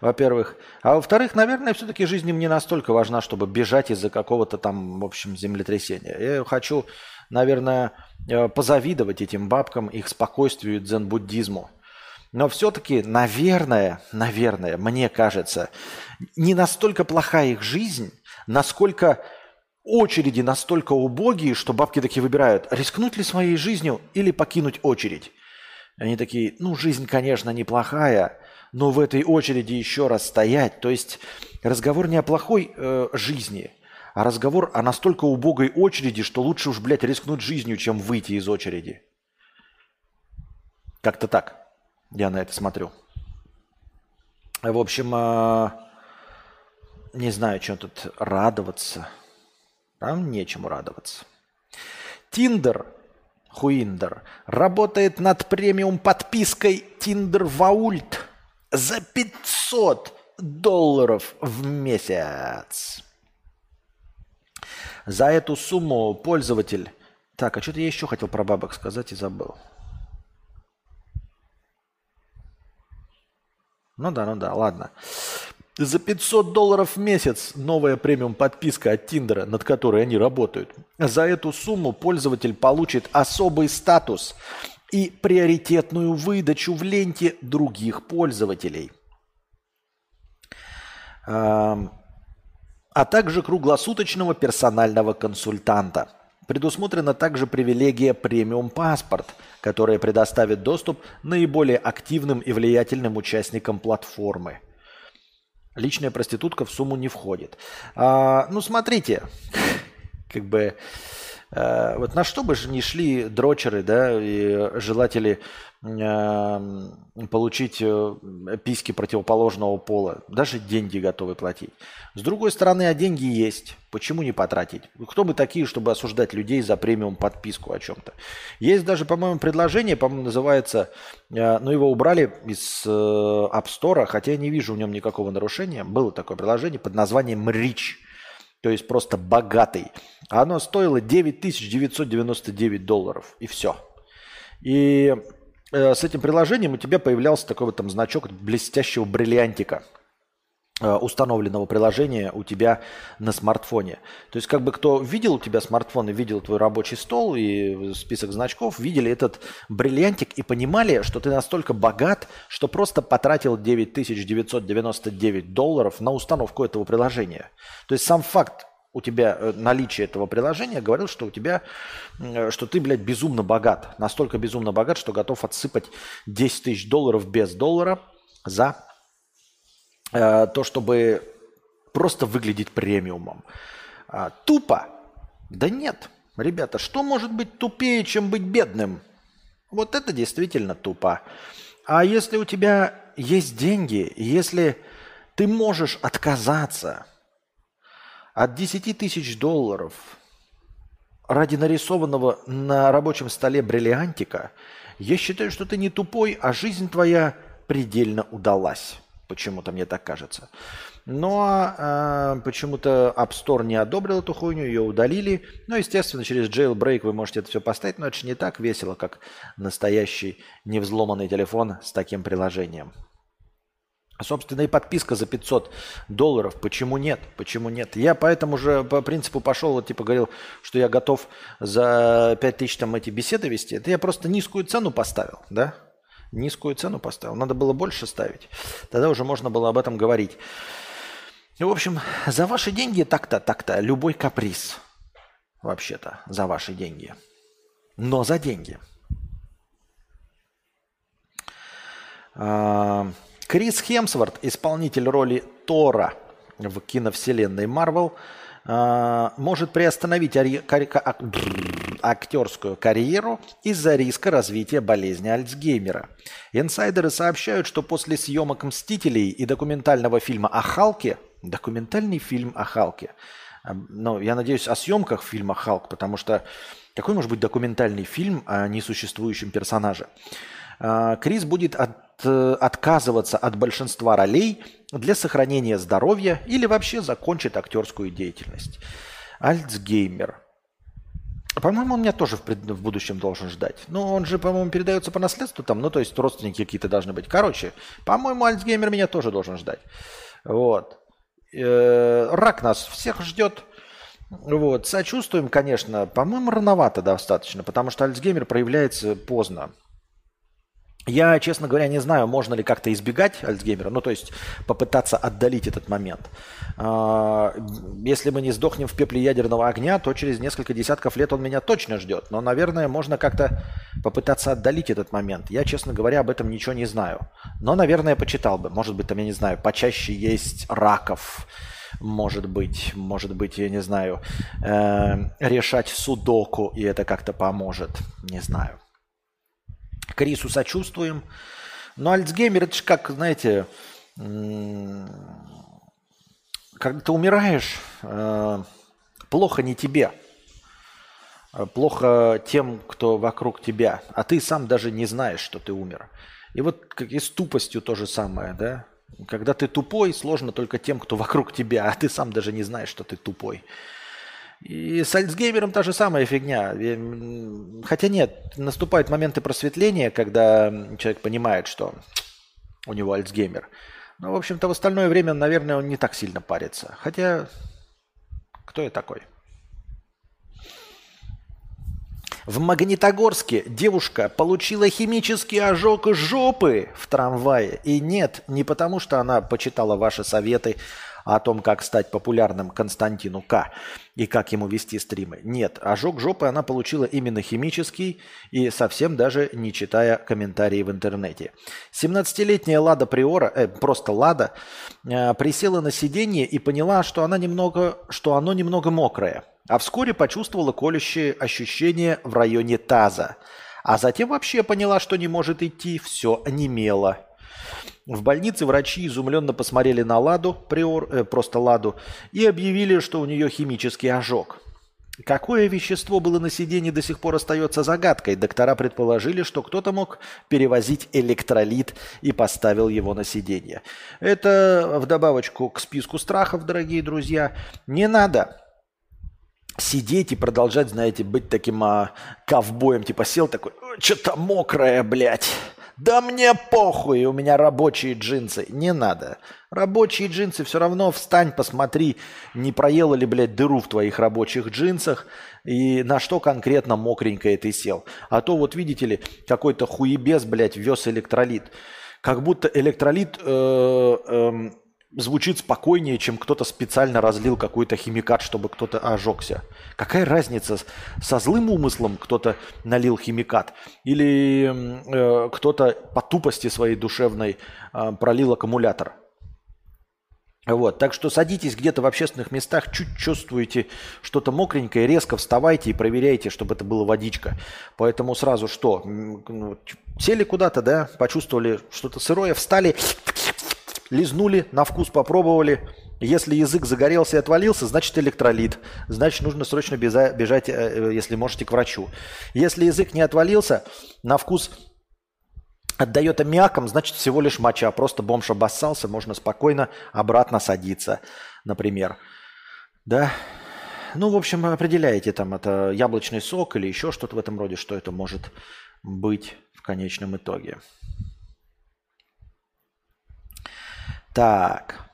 во-первых. А во-вторых, наверное, все-таки жизнь им не настолько важна, чтобы бежать из-за какого-то там, в общем, землетрясения. Я хочу, наверное, э, позавидовать этим бабкам, их спокойствию и дзен-буддизму. Но все-таки, наверное, наверное, мне кажется, не настолько плохая их жизнь, насколько очереди настолько убогие, что бабки такие выбирают, рискнуть ли своей жизнью или покинуть очередь. Они такие, ну, жизнь, конечно, неплохая, но в этой очереди еще раз стоять. То есть разговор не о плохой э, жизни, а разговор о настолько убогой очереди, что лучше уж, блядь, рискнуть жизнью, чем выйти из очереди. Как-то так. Я на это смотрю. В общем, а, не знаю, что тут радоваться. Там нечему радоваться. Тиндер, Хуиндер, работает над премиум подпиской Тиндер Ваульт за 500 долларов в месяц. За эту сумму пользователь... Так, а что-то я еще хотел про бабок сказать и забыл. Ну да, ну да, ладно. За 500 долларов в месяц новая премиум подписка от Тиндера, над которой они работают. За эту сумму пользователь получит особый статус и приоритетную выдачу в ленте других пользователей. А также круглосуточного персонального консультанта – Предусмотрена также привилегия премиум паспорт, которая предоставит доступ наиболее активным и влиятельным участникам платформы. Личная проститутка в сумму не входит. А, ну, смотрите, как бы вот на что бы же не шли дрочеры, да, и желатели э, получить э, письки противоположного пола, даже деньги готовы платить. С другой стороны, а деньги есть. Почему не потратить? Кто мы такие, чтобы осуждать людей за премиум подписку о чем-то? Есть даже, по-моему, предложение, по-моему, называется, ну его убрали из App Store, хотя я не вижу в нем никакого нарушения. Было такое приложение под названием Rich то есть просто богатый. А оно стоило 9999 долларов, и все. И э, с этим приложением у тебя появлялся такой вот там значок блестящего бриллиантика. Э, установленного приложения у тебя на смартфоне. То есть как бы кто видел у тебя смартфон и видел твой рабочий стол и список значков, видели этот бриллиантик и понимали, что ты настолько богат, что просто потратил 9999 долларов на установку этого приложения. То есть сам факт у тебя э, наличие этого приложения говорил, что у тебя, э, что ты, блядь, безумно богат. Настолько безумно богат, что готов отсыпать 10 тысяч долларов без доллара за то, чтобы просто выглядеть премиумом. А, тупо? Да нет. Ребята, что может быть тупее, чем быть бедным? Вот это действительно тупо. А если у тебя есть деньги, если ты можешь отказаться от 10 тысяч долларов ради нарисованного на рабочем столе бриллиантика, я считаю, что ты не тупой, а жизнь твоя предельно удалась. Почему-то мне так кажется. Но э, почему-то App Store не одобрил эту хуйню, ее удалили. Ну, естественно, через jailbreak вы можете это все поставить, но это же не так весело, как настоящий невзломанный телефон с таким приложением. Собственно, и подписка за 500 долларов. Почему нет? Почему нет? Я поэтому же по принципу пошел, вот типа говорил, что я готов за 5000 там эти беседы вести. Это я просто низкую цену поставил, да? Низкую цену поставил. Надо было больше ставить. Тогда уже можно было об этом говорить. В общем, за ваши деньги так-то, так-то, любой каприз. Вообще-то, за ваши деньги. Но за деньги. А, Крис Хемсворт, исполнитель роли Тора в киновселенной Марвел, может приостановить актерскую карьеру из-за риска развития болезни Альцгеймера. Инсайдеры сообщают, что после съемок «Мстителей» и документального фильма о Халке, документальный фильм о Халке, ну, я надеюсь, о съемках фильма «Халк», потому что какой может быть документальный фильм о несуществующем персонаже? А, Крис будет отказываться от большинства ролей для сохранения здоровья или вообще закончит актерскую деятельность. Альцгеймер. По-моему, он меня тоже в, пред... в будущем должен ждать. Ну, он же, по-моему, передается по наследству там, ну, то есть родственники какие-то должны быть. Короче, по-моему, Альцгеймер меня тоже должен ждать. Вот. Э-э- рак нас всех ждет. Вот. Сочувствуем, конечно. По-моему, рановато достаточно, потому что Альцгеймер проявляется поздно. Я, честно говоря, не знаю, можно ли как-то избегать Альцгеймера, ну, то есть попытаться отдалить этот момент. А, если мы не сдохнем в пепле ядерного огня, то через несколько десятков лет он меня точно ждет. Но, наверное, можно как-то попытаться отдалить этот момент. Я, честно говоря, об этом ничего не знаю. Но, наверное, почитал бы. Может быть, там, я не знаю, почаще есть раков, может быть, может быть, я не знаю, э, решать судоку, и это как-то поможет. Не знаю. Крису сочувствуем. Но Альцгеймер, это же как, знаете, когда ты умираешь, э, плохо не тебе, а плохо тем, кто вокруг тебя, а ты сам даже не знаешь, что ты умер. И вот как и с тупостью то же самое, да? Когда ты тупой, сложно только тем, кто вокруг тебя, а ты сам даже не знаешь, что ты тупой. И с Альцгеймером та же самая фигня. Хотя нет, наступают моменты просветления, когда человек понимает, что у него Альцгеймер. Но, в общем-то, в остальное время, наверное, он не так сильно парится. Хотя, кто я такой? В Магнитогорске девушка получила химический ожог жопы в трамвае. И нет, не потому что она почитала ваши советы, о том, как стать популярным Константину К. и как ему вести стримы. Нет, ожог жопы она получила именно химический и совсем даже не читая комментарии в интернете. 17-летняя Лада Приора, э, просто Лада, э, присела на сиденье и поняла, что, она немного, что оно немного мокрое. А вскоре почувствовала колющие ощущения в районе таза. А затем вообще поняла, что не может идти, все онемело. В больнице врачи изумленно посмотрели на Ладу, приор, э, просто Ладу, и объявили, что у нее химический ожог. Какое вещество было на сиденье до сих пор остается загадкой. Доктора предположили, что кто-то мог перевозить электролит и поставил его на сиденье. Это в добавочку к списку страхов, дорогие друзья. Не надо сидеть и продолжать, знаете, быть таким а, ковбоем. Типа сел такой, что-то мокрое, блядь Да мне похуй, у меня рабочие джинсы. Не надо. Рабочие джинсы все равно встань, посмотри, не проела ли, блядь, дыру в твоих рабочих джинсах и на что конкретно мокренькое ты сел. А то вот видите ли, какой-то хуебес, блядь, вез электролит. Как будто электролит э, э, звучит спокойнее, чем кто-то специально разлил какой-то химикат, чтобы кто-то ожегся. Какая разница, со злым умыслом кто-то налил химикат или э, кто-то по тупости своей душевной э, пролил аккумулятор? Вот, так что садитесь где-то в общественных местах, чуть чувствуете что-то мокренькое, резко вставайте и проверяйте, чтобы это была водичка. Поэтому сразу что? Ну, сели куда-то, да, почувствовали что-то сырое, встали, лизнули, на вкус попробовали. Если язык загорелся и отвалился, значит электролит. Значит, нужно срочно бежать, э, если можете, к врачу. Если язык не отвалился, на вкус отдает аммиаком, значит, всего лишь моча. Просто бомж обоссался, можно спокойно обратно садиться, например. Да? Ну, в общем, определяете там, это яблочный сок или еще что-то в этом роде, что это может быть в конечном итоге. Так.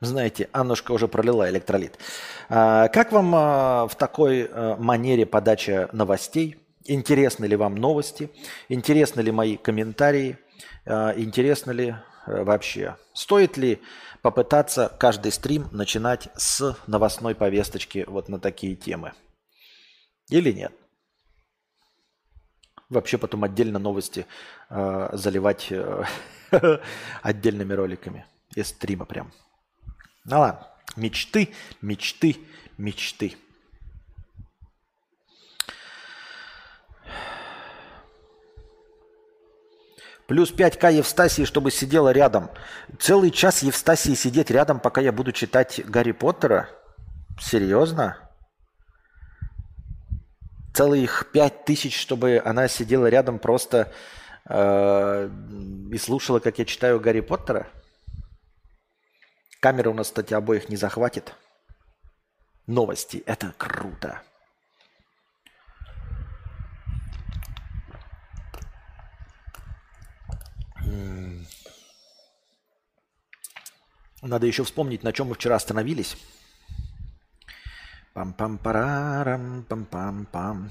Знаете, Аннушка уже пролила электролит. А, как вам а, в такой а, манере подача новостей? Интересны ли вам новости? Интересны ли мои комментарии? Интересно ли вообще? Стоит ли попытаться каждый стрим начинать с новостной повесточки вот на такие темы? Или нет? Вообще потом отдельно новости э, заливать э, отдельными роликами из стрима прям. Ну ладно, мечты, мечты, мечты. Плюс 5к Евстасии, чтобы сидела рядом. Целый час Евстасии сидеть рядом, пока я буду читать Гарри Поттера? Серьезно? Целых пять тысяч, чтобы она сидела рядом просто э, и слушала, как я читаю Гарри Поттера. Камера у нас, кстати, обоих не захватит. Новости. Это круто. Надо еще вспомнить, на чем мы вчера остановились. Пам-пам-парарам, пам-пам-пам.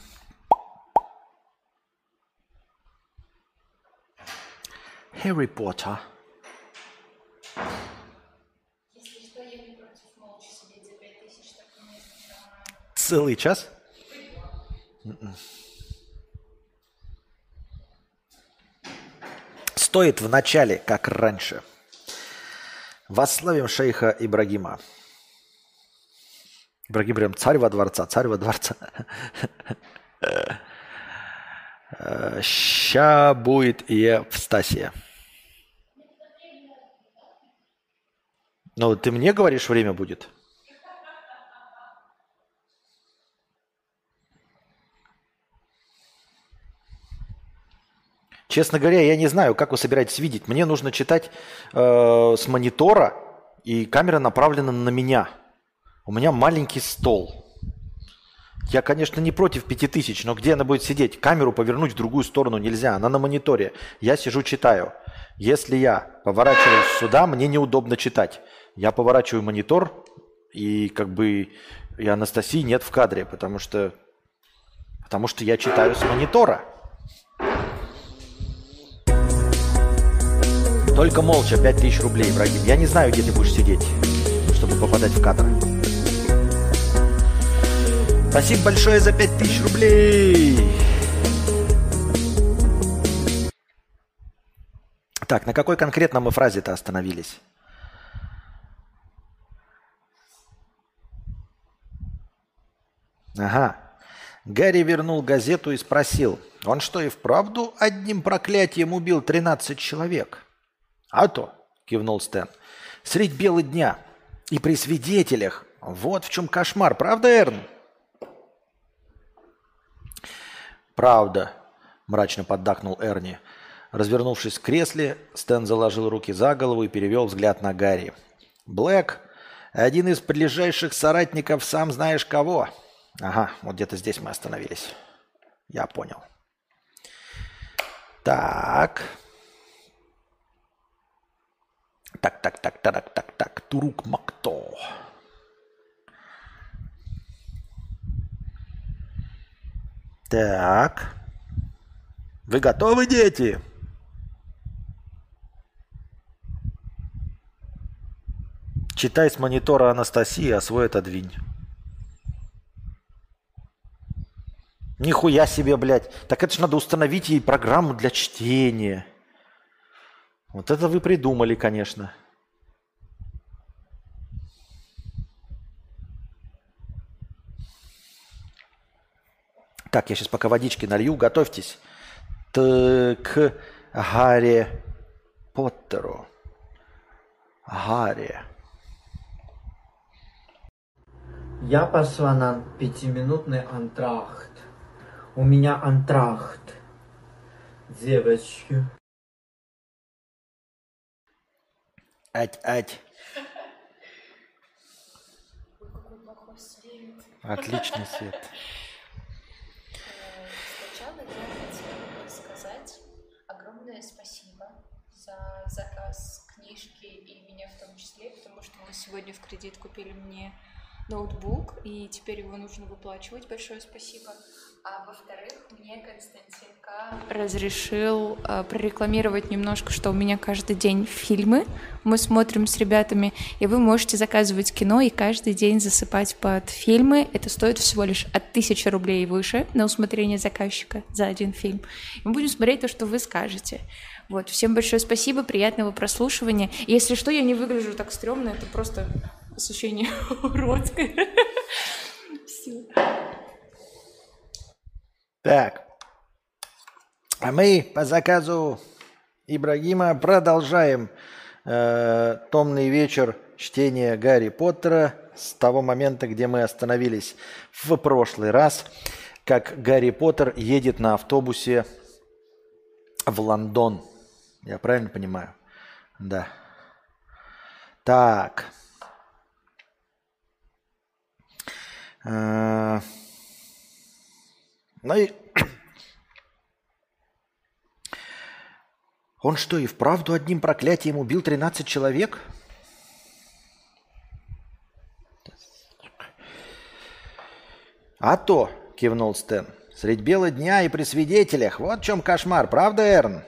Harry Potter. Целый час? Стоит в начале, как раньше. Восславим шейха Ибрагима. Ибрагим прям царь во дворца, царь во дворца. Ща будет Евстасия. Ну, ты мне говоришь, время будет? Честно говоря, я не знаю, как вы собираетесь видеть. Мне нужно читать э, с монитора, и камера направлена на меня – у меня маленький стол. Я, конечно, не против 5000, но где она будет сидеть? Камеру повернуть в другую сторону нельзя, она на мониторе. Я сижу, читаю. Если я поворачиваюсь сюда, мне неудобно читать. Я поворачиваю монитор, и как бы и Анастасии нет в кадре, потому что, потому что я читаю с монитора. Только молча, 5000 рублей, Ибрагим. Я не знаю, где ты будешь сидеть, чтобы попадать в кадр. Спасибо большое за 5000 рублей. Так, на какой конкретно мы фразе-то остановились? Ага. Гарри вернул газету и спросил, он что и вправду одним проклятием убил 13 человек? А то, кивнул Стэн, средь бела дня и при свидетелях. Вот в чем кошмар, правда, Эрн? «Правда», – мрачно поддакнул Эрни. Развернувшись в кресле, Стэн заложил руки за голову и перевел взгляд на Гарри. «Блэк – один из ближайших соратников сам знаешь кого». Ага, вот где-то здесь мы остановились. Я понял. Так. Так, так, так, так, так, так. Турук Макто. Так. Вы готовы, дети? Читай с монитора Анастасии, а свой отодвинь. Нихуя себе, блядь. Так это же надо установить ей программу для чтения. Вот это вы придумали, конечно. Так, я сейчас пока водички налью, готовьтесь Т к Гарри Поттеру. Гарри. Я пошла на пятиминутный антрахт. У меня антрахт. Девочки. Ать, ать. Ой, какой плохой свет. Отличный свет. Сегодня в кредит купили мне ноутбук, и теперь его нужно выплачивать. Большое спасибо. А во-вторых, мне Константин К. разрешил э, прорекламировать немножко, что у меня каждый день фильмы мы смотрим с ребятами, и вы можете заказывать кино и каждый день засыпать под фильмы. Это стоит всего лишь от 1000 рублей и выше на усмотрение заказчика за один фильм. Мы будем смотреть то, что вы скажете. Вот, всем большое спасибо, приятного прослушивания. Если что, я не выгляжу так стрёмно, это просто ощущение уродское. Всё. Так. А мы по заказу Ибрагима продолжаем э, томный вечер чтения Гарри Поттера с того момента, где мы остановились в прошлый раз, как Гарри Поттер едет на автобусе в Лондон. Я правильно понимаю? Да. Так. Э, Ну и он что, и вправду одним проклятием убил 13 человек? А то, кивнул Стэн, средь бела дня и при свидетелях. Вот в чем кошмар, правда, Эрн?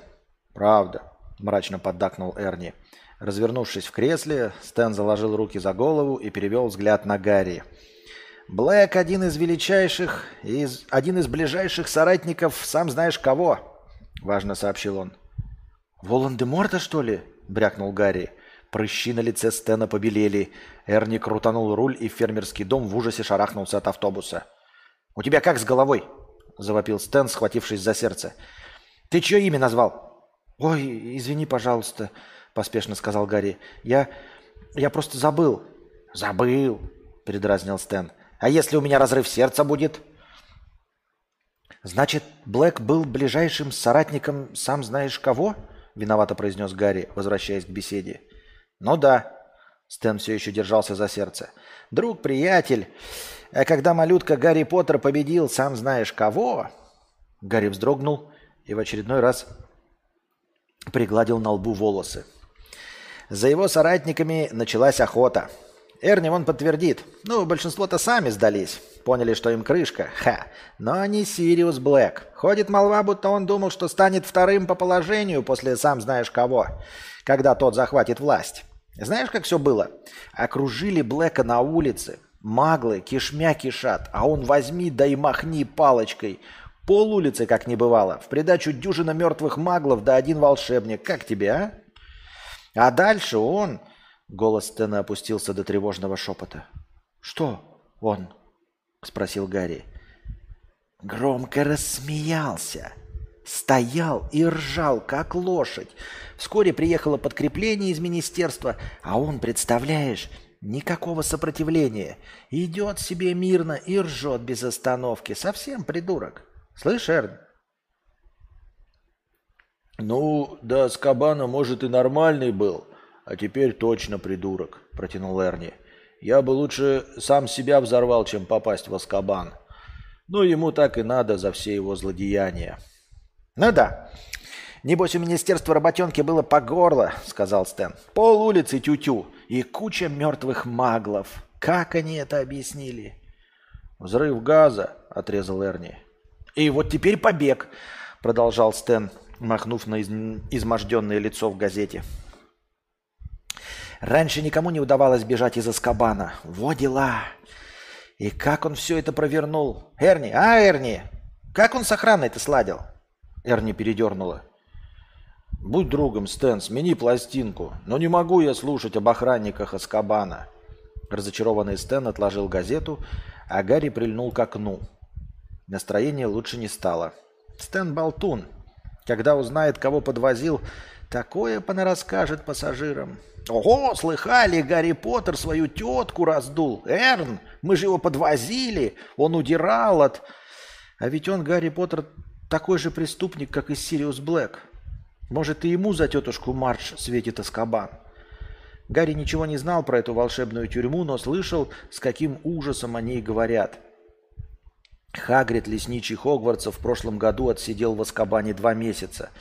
Правда, мрачно поддакнул Эрни. Развернувшись в кресле, Стэн заложил руки за голову и перевел взгляд на Гарри. Блэк один из величайших, из, один из ближайших соратников, сам знаешь кого, важно сообщил он. Волан-де-Морта, что ли? брякнул Гарри. Прыщи на лице Стэна побелели. Эрни крутанул руль, и фермерский дом в ужасе шарахнулся от автобуса. «У тебя как с головой?» – завопил Стэн, схватившись за сердце. «Ты чье имя назвал?» «Ой, извини, пожалуйста», – поспешно сказал Гарри. «Я... я просто забыл». «Забыл», – передразнил Стэн. «А если у меня разрыв сердца будет?» «Значит, Блэк был ближайшим соратником сам знаешь кого?» – виновато произнес Гарри, возвращаясь к беседе. «Ну да». Стэн все еще держался за сердце. «Друг, приятель, а когда малютка Гарри Поттер победил сам знаешь кого...» Гарри вздрогнул и в очередной раз пригладил на лбу волосы. За его соратниками началась охота. Эрни он подтвердит. Ну, большинство-то сами сдались. Поняли, что им крышка. Ха. Но не Сириус Блэк. Ходит молва, будто он думал, что станет вторым по положению после сам знаешь кого, когда тот захватит власть. Знаешь, как все было? Окружили Блэка на улице. Маглы кишмя кишат, а он возьми да и махни палочкой. Пол улицы как не бывало. В придачу дюжина мертвых маглов да один волшебник. Как тебе, а? А дальше он... Голос Стэна опустился до тревожного шепота. «Что он?» – спросил Гарри. Громко рассмеялся. Стоял и ржал, как лошадь. Вскоре приехало подкрепление из министерства, а он, представляешь, никакого сопротивления. Идет себе мирно и ржет без остановки. Совсем придурок. Слышь, Эрн? «Ну, да, с кабана, может, и нормальный был, а теперь точно придурок», – протянул Эрни. «Я бы лучше сам себя взорвал, чем попасть в Аскабан». Но ему так и надо за все его злодеяния. Ну да. Небось, у Министерства работенки было по горло, сказал Стэн. Пол улицы тю-тю и куча мертвых маглов. Как они это объяснили? Взрыв газа, отрезал Эрни. И вот теперь побег, продолжал Стэн, махнув на изможденное лицо в газете. Раньше никому не удавалось бежать из Аскабана. Во дела! И как он все это провернул? Эрни, а, Эрни, как он с охраной-то сладил? Эрни передернула. Будь другом, Стэн, смени пластинку. Но не могу я слушать об охранниках Аскабана. Разочарованный Стэн отложил газету, а Гарри прильнул к окну. Настроение лучше не стало. Стэн болтун. Когда узнает, кого подвозил, такое понарасскажет пассажирам. Ого, слыхали, Гарри Поттер свою тетку раздул. Эрн, мы же его подвозили, он удирал от... А ведь он, Гарри Поттер, такой же преступник, как и Сириус Блэк. Может, и ему за тетушку Марч светит Аскабан. Гарри ничего не знал про эту волшебную тюрьму, но слышал, с каким ужасом о ней говорят. Хагрид, лесничий Хогвартса, в прошлом году отсидел в Аскабане два месяца –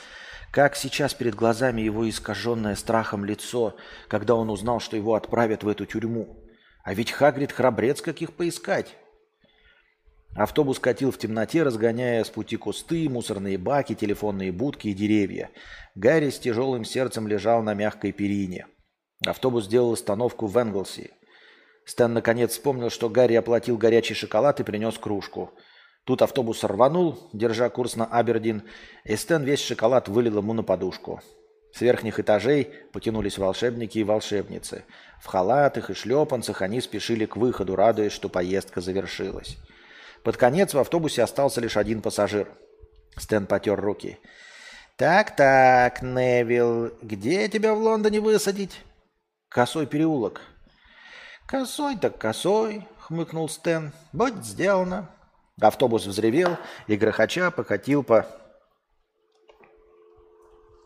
как сейчас перед глазами его искаженное страхом лицо, когда он узнал, что его отправят в эту тюрьму. А ведь Хагрид храбрец каких поискать. Автобус катил в темноте, разгоняя с пути кусты, мусорные баки, телефонные будки и деревья. Гарри с тяжелым сердцем лежал на мягкой перине. Автобус сделал остановку в Энглси. Стэн наконец вспомнил, что Гарри оплатил горячий шоколад и принес кружку – Тут автобус рванул, держа курс на Абердин, и Стэн весь шоколад вылил ему на подушку. С верхних этажей потянулись волшебники и волшебницы. В халатах и шлепанцах они спешили к выходу, радуясь, что поездка завершилась. Под конец в автобусе остался лишь один пассажир. Стэн потер руки. «Так-так, Невил, где тебя в Лондоне высадить?» «Косой переулок». «Косой так косой», — хмыкнул Стэн. «Будь сделано». Автобус взревел и грохоча покатил по...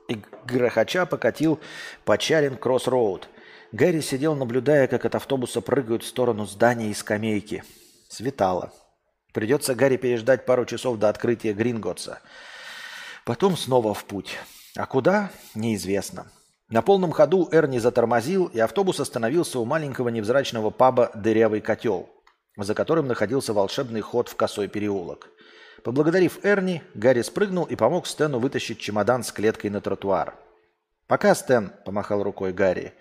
И грохоча покатил по Чаринг-Кросс-Роуд. Гэри сидел, наблюдая, как от автобуса прыгают в сторону здания и скамейки. Светало. Придется Гарри переждать пару часов до открытия Гринготса. Потом снова в путь. А куда? Неизвестно. На полном ходу Эрни затормозил, и автобус остановился у маленького невзрачного паба «Дырявый котел», за которым находился волшебный ход в косой переулок. Поблагодарив Эрни, Гарри спрыгнул и помог Стэну вытащить чемодан с клеткой на тротуар. «Пока, Стэн», – помахал рукой Гарри.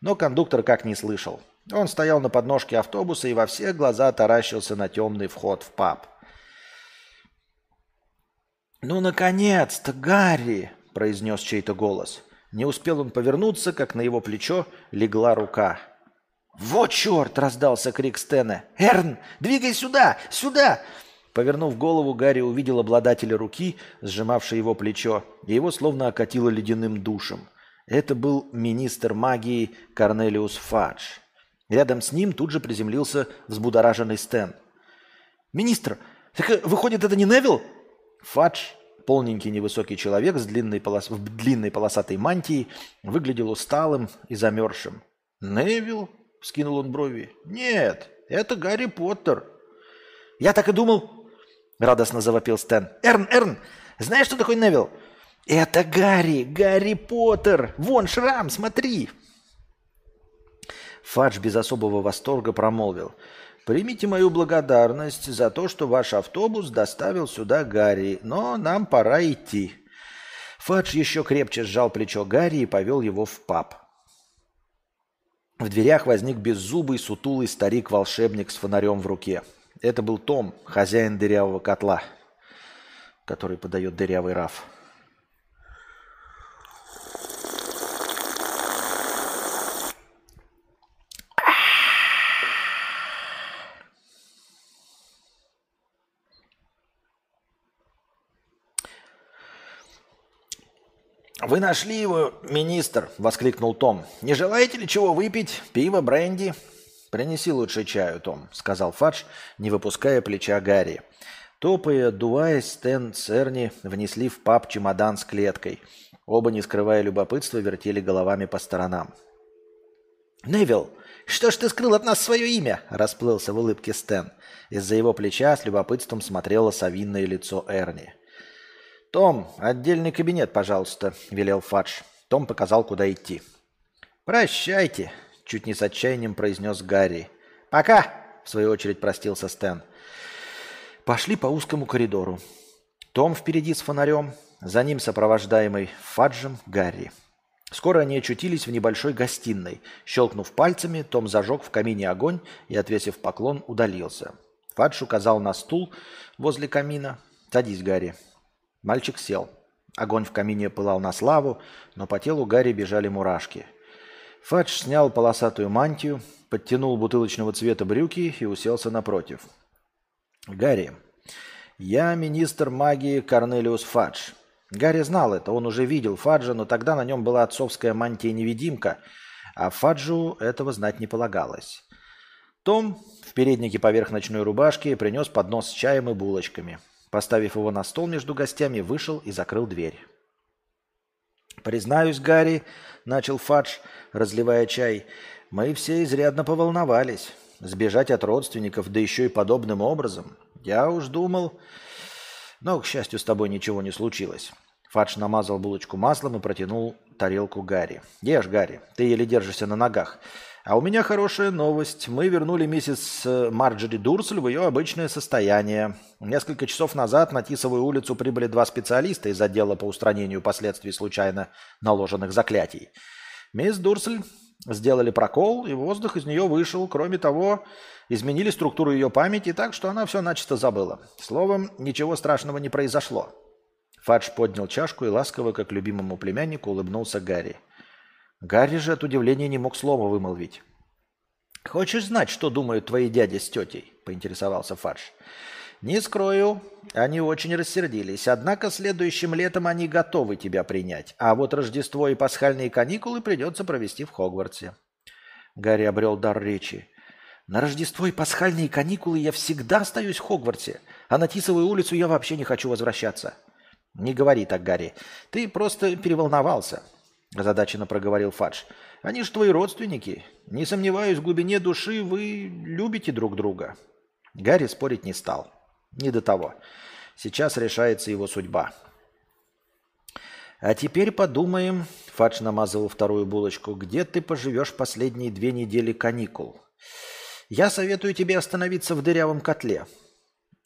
Но кондуктор как не слышал. Он стоял на подножке автобуса и во все глаза таращился на темный вход в паб. «Ну, наконец-то, Гарри!» – произнес чей-то голос. Не успел он повернуться, как на его плечо легла рука – «Вот черт!» – раздался крик Стена. «Эрн, двигай сюда! Сюда!» Повернув голову, Гарри увидел обладателя руки, сжимавший его плечо, и его словно окатило ледяным душем. Это был министр магии Корнелиус Фадж. Рядом с ним тут же приземлился взбудораженный Стэн. «Министр, так э, выходит, это не Невил?» Фадж, полненький невысокий человек с длинной полос... в длинной полосатой мантии, выглядел усталым и замерзшим. «Невил?» – скинул он брови. «Нет, это Гарри Поттер». «Я так и думал», – радостно завопил Стэн. «Эрн, Эрн, знаешь, что такое Невил?» «Это Гарри, Гарри Поттер! Вон шрам, смотри!» Фадж без особого восторга промолвил. «Примите мою благодарность за то, что ваш автобус доставил сюда Гарри, но нам пора идти». Фадж еще крепче сжал плечо Гарри и повел его в паб. В дверях возник беззубый, сутулый старик-волшебник с фонарем в руке. Это был Том, хозяин дырявого котла, который подает дырявый раф. «Вы нашли его, министр!» – воскликнул Том. «Не желаете ли чего выпить? Пиво, бренди?» «Принеси лучше чаю, Том», – сказал Фадж, не выпуская плеча Гарри. Топая, отдуваясь, Стэн Эрни внесли в паб чемодан с клеткой. Оба, не скрывая любопытства, вертели головами по сторонам. «Невил, «Что ж ты скрыл от нас свое имя?» – расплылся в улыбке Стэн. Из-за его плеча с любопытством смотрело совинное лицо Эрни. «Том, отдельный кабинет, пожалуйста», – велел Фадж. Том показал, куда идти. «Прощайте», – чуть не с отчаянием произнес Гарри. «Пока», – в свою очередь простился Стэн. Пошли по узкому коридору. Том впереди с фонарем, за ним сопровождаемый Фаджем Гарри. Скоро они очутились в небольшой гостиной. Щелкнув пальцами, Том зажег в камине огонь и, отвесив поклон, удалился. Фадж указал на стул возле камина. «Садись, Гарри». Мальчик сел. Огонь в камине пылал на славу, но по телу Гарри бежали мурашки. Фадж снял полосатую мантию, подтянул бутылочного цвета брюки и уселся напротив. «Гарри, я министр магии Корнелиус Фадж. Гарри знал это, он уже видел Фаджа, но тогда на нем была отцовская мантия-невидимка, а Фаджу этого знать не полагалось. Том в переднике поверх ночной рубашки принес поднос с чаем и булочками. Поставив его на стол между гостями, вышел и закрыл дверь. «Признаюсь, Гарри», — начал Фадж, разливая чай, — «мы все изрядно поволновались. Сбежать от родственников, да еще и подобным образом. Я уж думал...» Но, к счастью, с тобой ничего не случилось. Фадж намазал булочку маслом и протянул тарелку Гарри. «Ешь, Гарри, ты еле держишься на ногах. А у меня хорошая новость. Мы вернули миссис э, Марджери Дурсель в ее обычное состояние. Несколько часов назад на Тисовую улицу прибыли два специалиста из отдела по устранению последствий случайно наложенных заклятий. Мисс Дурсель сделали прокол, и воздух из нее вышел. Кроме того, изменили структуру ее памяти так, что она все начисто забыла. Словом, ничего страшного не произошло. Фадж поднял чашку и ласково, как любимому племяннику, улыбнулся Гарри. Гарри же от удивления не мог слова вымолвить. «Хочешь знать, что думают твои дяди с тетей?» – поинтересовался Фадж. «Не скрою, они очень рассердились. Однако следующим летом они готовы тебя принять. А вот Рождество и пасхальные каникулы придется провести в Хогвартсе». Гарри обрел дар речи. На Рождество и пасхальные каникулы я всегда остаюсь в Хогвартсе, а на Тисовую улицу я вообще не хочу возвращаться. Не говори так, Гарри. Ты просто переволновался, озадаченно проговорил Фадж. Они же твои родственники. Не сомневаюсь, в глубине души вы любите друг друга. Гарри спорить не стал. Не до того. Сейчас решается его судьба. А теперь подумаем, Фадж намазывал вторую булочку, где ты поживешь последние две недели каникул. Я советую тебе остановиться в дырявом котле.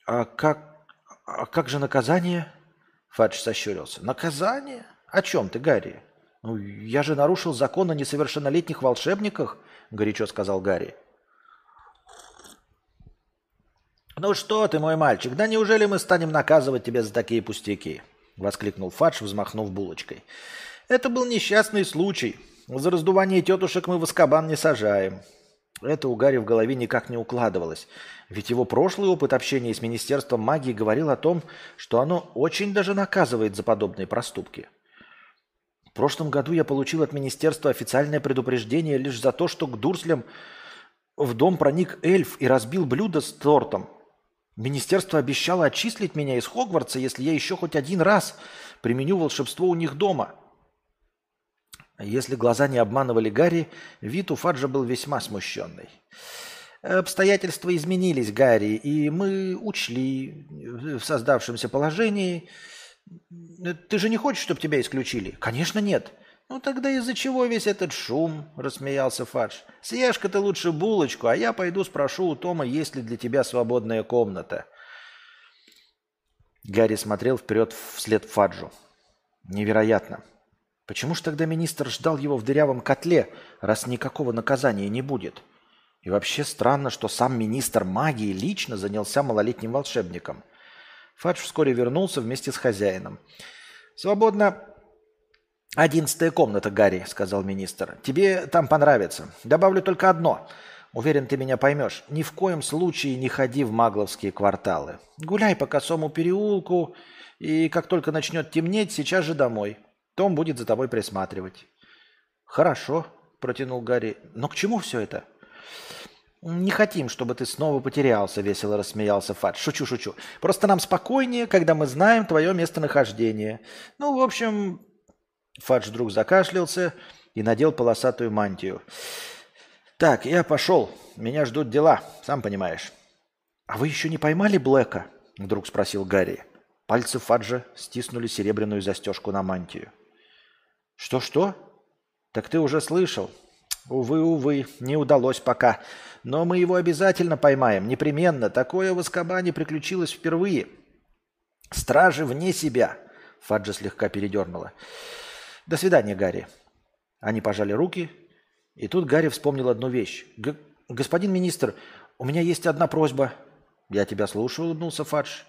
А как, а как же наказание? Фадж сощурился. Наказание? О чем ты, Гарри? Ну, я же нарушил закон о несовершеннолетних волшебниках, горячо сказал Гарри. «Ну что ты, мой мальчик, да неужели мы станем наказывать тебя за такие пустяки?» — воскликнул Фадж, взмахнув булочкой. «Это был несчастный случай. За раздувание тетушек мы в Аскабан не сажаем. Это у Гарри в голове никак не укладывалось. Ведь его прошлый опыт общения с Министерством магии говорил о том, что оно очень даже наказывает за подобные проступки. В прошлом году я получил от Министерства официальное предупреждение лишь за то, что к Дурслям в дом проник эльф и разбил блюдо с тортом. Министерство обещало отчислить меня из Хогвартса, если я еще хоть один раз применю волшебство у них дома. Если глаза не обманывали Гарри, вид у Фаджа был весьма смущенный. Обстоятельства изменились, Гарри, и мы учли в создавшемся положении. Ты же не хочешь, чтобы тебя исключили? Конечно, нет. Ну тогда из-за чего весь этот шум? Рассмеялся Фадж. Съешь-ка ты лучше булочку, а я пойду спрошу у Тома, есть ли для тебя свободная комната. Гарри смотрел вперед вслед Фаджу. Невероятно. Почему же тогда министр ждал его в дырявом котле, раз никакого наказания не будет? И вообще странно, что сам министр магии лично занялся малолетним волшебником. Фадж вскоре вернулся вместе с хозяином. «Свободно одиннадцатая комната, Гарри», — сказал министр. «Тебе там понравится. Добавлю только одно. Уверен, ты меня поймешь. Ни в коем случае не ходи в магловские кварталы. Гуляй по косому переулку, и как только начнет темнеть, сейчас же домой. Том будет за тобой присматривать. Хорошо, протянул Гарри. Но к чему все это? Не хотим, чтобы ты снова потерялся, весело рассмеялся Фадж. Шучу, шучу. Просто нам спокойнее, когда мы знаем твое местонахождение. Ну, в общем, Фадж вдруг закашлялся и надел полосатую мантию. Так, я пошел. Меня ждут дела, сам понимаешь. А вы еще не поймали Блэка? Вдруг спросил Гарри. Пальцы Фаджа стиснули серебряную застежку на мантию. Что-что? Так ты уже слышал. Увы, увы, не удалось пока. Но мы его обязательно поймаем, непременно. Такое в Аскабане приключилось впервые. Стражи вне себя. Фаджа слегка передернула. До свидания, Гарри. Они пожали руки, и тут Гарри вспомнил одну вещь. «Господин министр, у меня есть одна просьба». «Я тебя слушаю», — улыбнулся Фадж.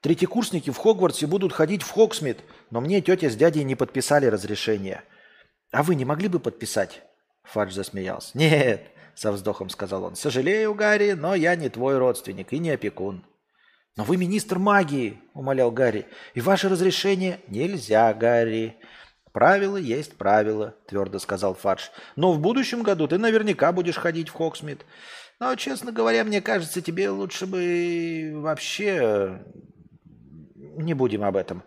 «Третьекурсники в Хогвартсе будут ходить в Хоксмит, но мне тетя с дядей не подписали разрешение. А вы не могли бы подписать?» Фадж засмеялся. «Нет», — со вздохом сказал он. «Сожалею, Гарри, но я не твой родственник и не опекун». «Но вы министр магии», — умолял Гарри. «И ваше разрешение...» «Нельзя, Гарри. «Правило есть правило», – твердо сказал Фадж. «Но в будущем году ты наверняка будешь ходить в Хоксмит. Но, честно говоря, мне кажется, тебе лучше бы вообще... Не будем об этом.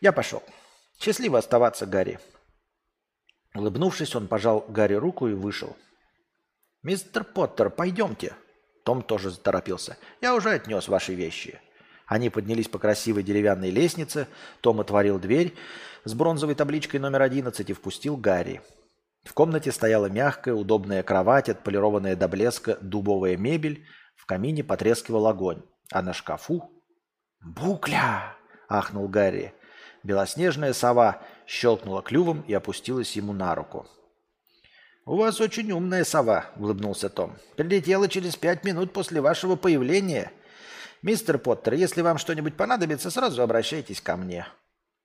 Я пошел. Счастливо оставаться, Гарри». Улыбнувшись, он пожал Гарри руку и вышел. «Мистер Поттер, пойдемте». Том тоже заторопился. «Я уже отнес ваши вещи». Они поднялись по красивой деревянной лестнице. Том отворил дверь с бронзовой табличкой номер 11 и впустил Гарри. В комнате стояла мягкая, удобная кровать, отполированная до блеска дубовая мебель. В камине потрескивал огонь. А на шкафу... «Букля!» – ахнул Гарри. Белоснежная сова щелкнула клювом и опустилась ему на руку. «У вас очень умная сова», – улыбнулся Том. «Прилетела через пять минут после вашего появления. Мистер Поттер, если вам что-нибудь понадобится, сразу обращайтесь ко мне».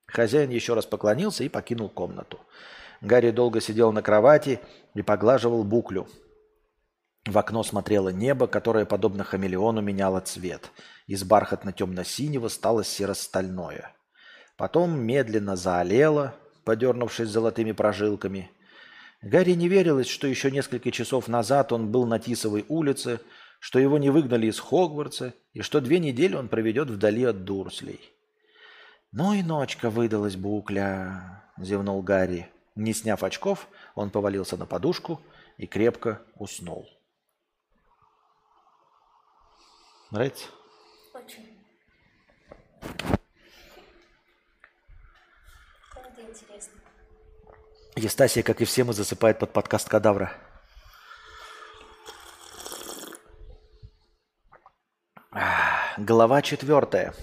Хозяин еще раз поклонился и покинул комнату. Гарри долго сидел на кровати и поглаживал буклю. В окно смотрело небо, которое, подобно хамелеону, меняло цвет. Из бархатно-темно-синего стало серо-стальное. Потом медленно заолело, подернувшись золотыми прожилками. Гарри не верилось, что еще несколько часов назад он был на Тисовой улице, что его не выгнали из Хогвартса и что две недели он проведет вдали от Дурслей. «Ну и ночка выдалась, букля!» – зевнул Гарри. Не сняв очков, он повалился на подушку и крепко уснул. Нравится? Очень. Правда интересно. Естасия, как и все мы, засыпает под подкаст Кадавра. Глава четвертая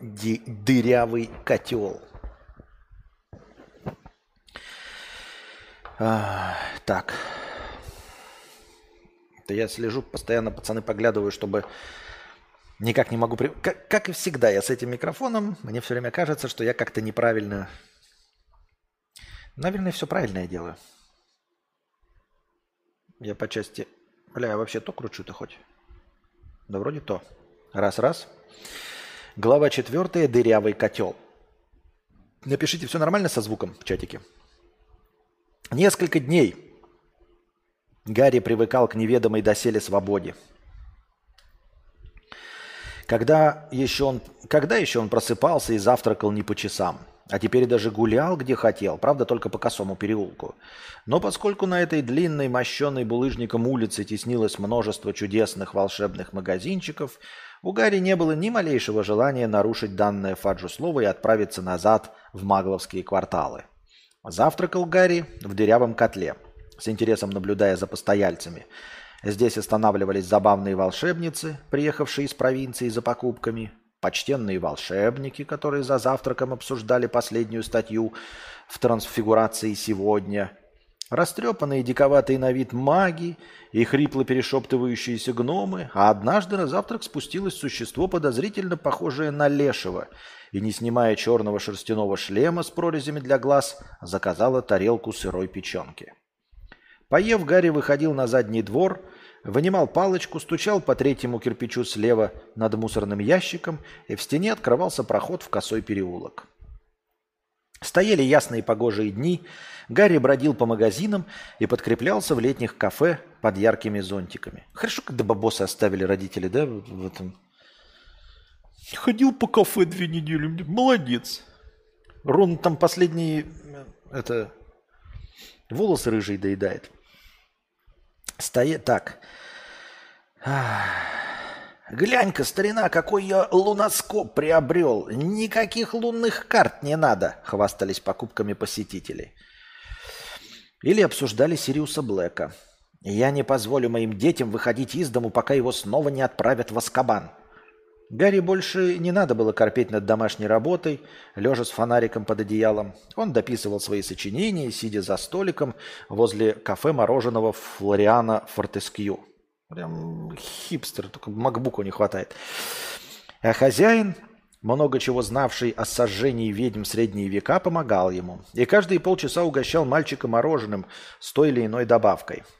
дырявый котел. А, так. Это я слежу, постоянно пацаны поглядываю, чтобы никак не могу... При... Как, как и всегда, я с этим микрофоном, мне все время кажется, что я как-то неправильно... Наверное, все правильно я делаю. Я по части... Бля, я вообще то кручу-то хоть? Да вроде то. Раз-раз. Глава 4. Дырявый котел. Напишите, все нормально со звуком в чатике. Несколько дней Гарри привыкал к неведомой доселе свободе. Когда еще, он, когда еще он просыпался и завтракал не по часам, а теперь даже гулял где хотел, правда, только по косому переулку. Но поскольку на этой длинной, мощенной булыжником улице теснилось множество чудесных волшебных магазинчиков – у Гарри не было ни малейшего желания нарушить данное Фаджу слово и отправиться назад в магловские кварталы. Завтракал Гарри в дырявом котле, с интересом наблюдая за постояльцами. Здесь останавливались забавные волшебницы, приехавшие из провинции за покупками, почтенные волшебники, которые за завтраком обсуждали последнюю статью в трансфигурации сегодня – Растрепанные диковатые на вид маги и хрипло перешептывающиеся гномы, а однажды на завтрак спустилось существо, подозрительно похожее на лешего, и, не снимая черного шерстяного шлема с прорезями для глаз, заказала тарелку сырой печенки. Поев, Гарри выходил на задний двор, вынимал палочку, стучал по третьему кирпичу слева над мусорным ящиком, и в стене открывался проход в косой переулок. Стояли ясные погожие дни – Гарри бродил по магазинам и подкреплялся в летних кафе под яркими зонтиками. Хорошо, когда бабосы оставили родители, да, в этом. Ходил по кафе две недели, молодец. Рон там последние, это, волосы рыжие доедает. Стоит так. Глянь-ка, старина, какой я луноскоп приобрел. Никаких лунных карт не надо, хвастались покупками посетителей. Или обсуждали Сириуса Блэка. Я не позволю моим детям выходить из дому, пока его снова не отправят в Аскабан. Гарри больше не надо было корпеть над домашней работой, лежа с фонариком под одеялом. Он дописывал свои сочинения, сидя за столиком возле кафе мороженого Флориана Фортескью. Прям хипстер, только макбуку не хватает. А хозяин, много чего знавший о сожжении ведьм средние века, помогал ему. И каждые полчаса угощал мальчика мороженым с той или иной добавкой –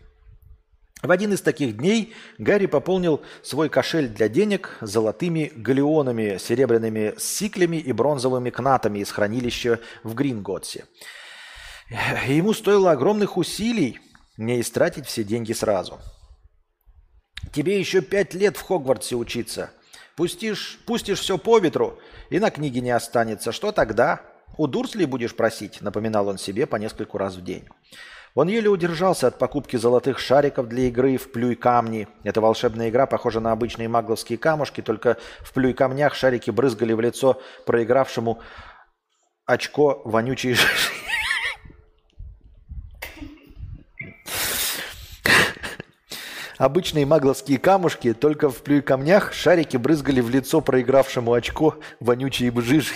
в один из таких дней Гарри пополнил свой кошель для денег золотыми галеонами, серебряными сиклями и бронзовыми кнатами из хранилища в Гринготсе. Ему стоило огромных усилий не истратить все деньги сразу. «Тебе еще пять лет в Хогвартсе учиться. Пустишь, пустишь все по ветру, и на книге не останется. Что тогда? У Дурсли будешь просить?» – напоминал он себе по нескольку раз в день. Он еле удержался от покупки золотых шариков для игры в плюй камни. Эта волшебная игра похожа на обычные магловские камушки, только в плюй камнях шарики брызгали в лицо проигравшему очко вонючей жижи. Обычные магловские камушки, только в плюй камнях шарики брызгали в лицо проигравшему очко вонючей жижи.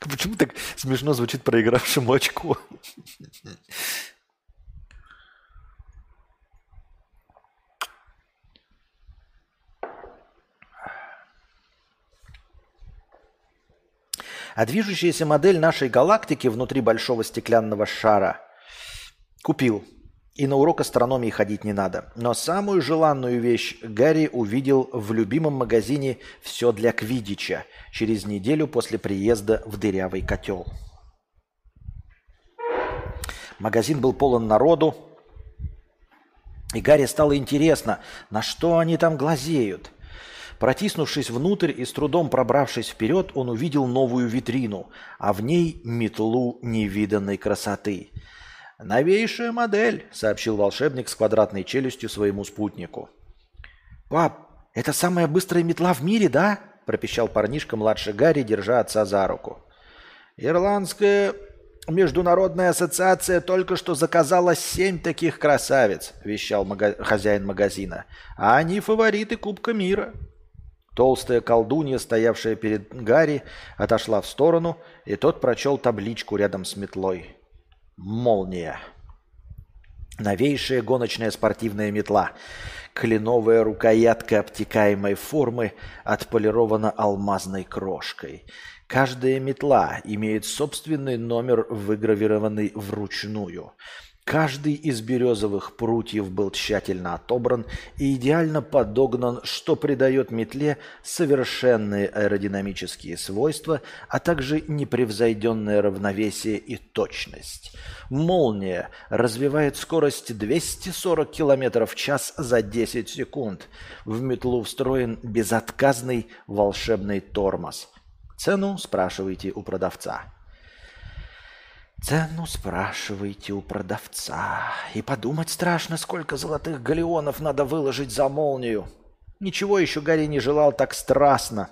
Почему так смешно звучит проигравшему очко? А движущаяся модель нашей галактики внутри большого стеклянного шара купил – и на урок астрономии ходить не надо. Но самую желанную вещь Гарри увидел в любимом магазине «Все для Квидича» через неделю после приезда в дырявый котел. Магазин был полон народу, и Гарри стало интересно, на что они там глазеют. Протиснувшись внутрь и с трудом пробравшись вперед, он увидел новую витрину, а в ней метлу невиданной красоты – «Новейшая модель», — сообщил волшебник с квадратной челюстью своему спутнику. «Пап, это самая быстрая метла в мире, да?» — пропищал парнишка младше Гарри, держа отца за руку. «Ирландская международная ассоциация только что заказала семь таких красавиц», — вещал мага- хозяин магазина. «А они фавориты Кубка мира». Толстая колдунья, стоявшая перед Гарри, отошла в сторону, и тот прочел табличку рядом с метлой. Молния. Новейшая гоночная спортивная метла. Кленовая рукоятка обтекаемой формы отполирована алмазной крошкой. Каждая метла имеет собственный номер, выгравированный вручную. Каждый из березовых прутьев был тщательно отобран и идеально подогнан, что придает метле совершенные аэродинамические свойства, а также непревзойденное равновесие и точность. Молния развивает скорость 240 км в час за 10 секунд. В метлу встроен безотказный волшебный тормоз. Цену спрашивайте у продавца. Цену спрашивайте у продавца. И подумать страшно, сколько золотых галеонов надо выложить за молнию. Ничего еще Гарри не желал так страстно.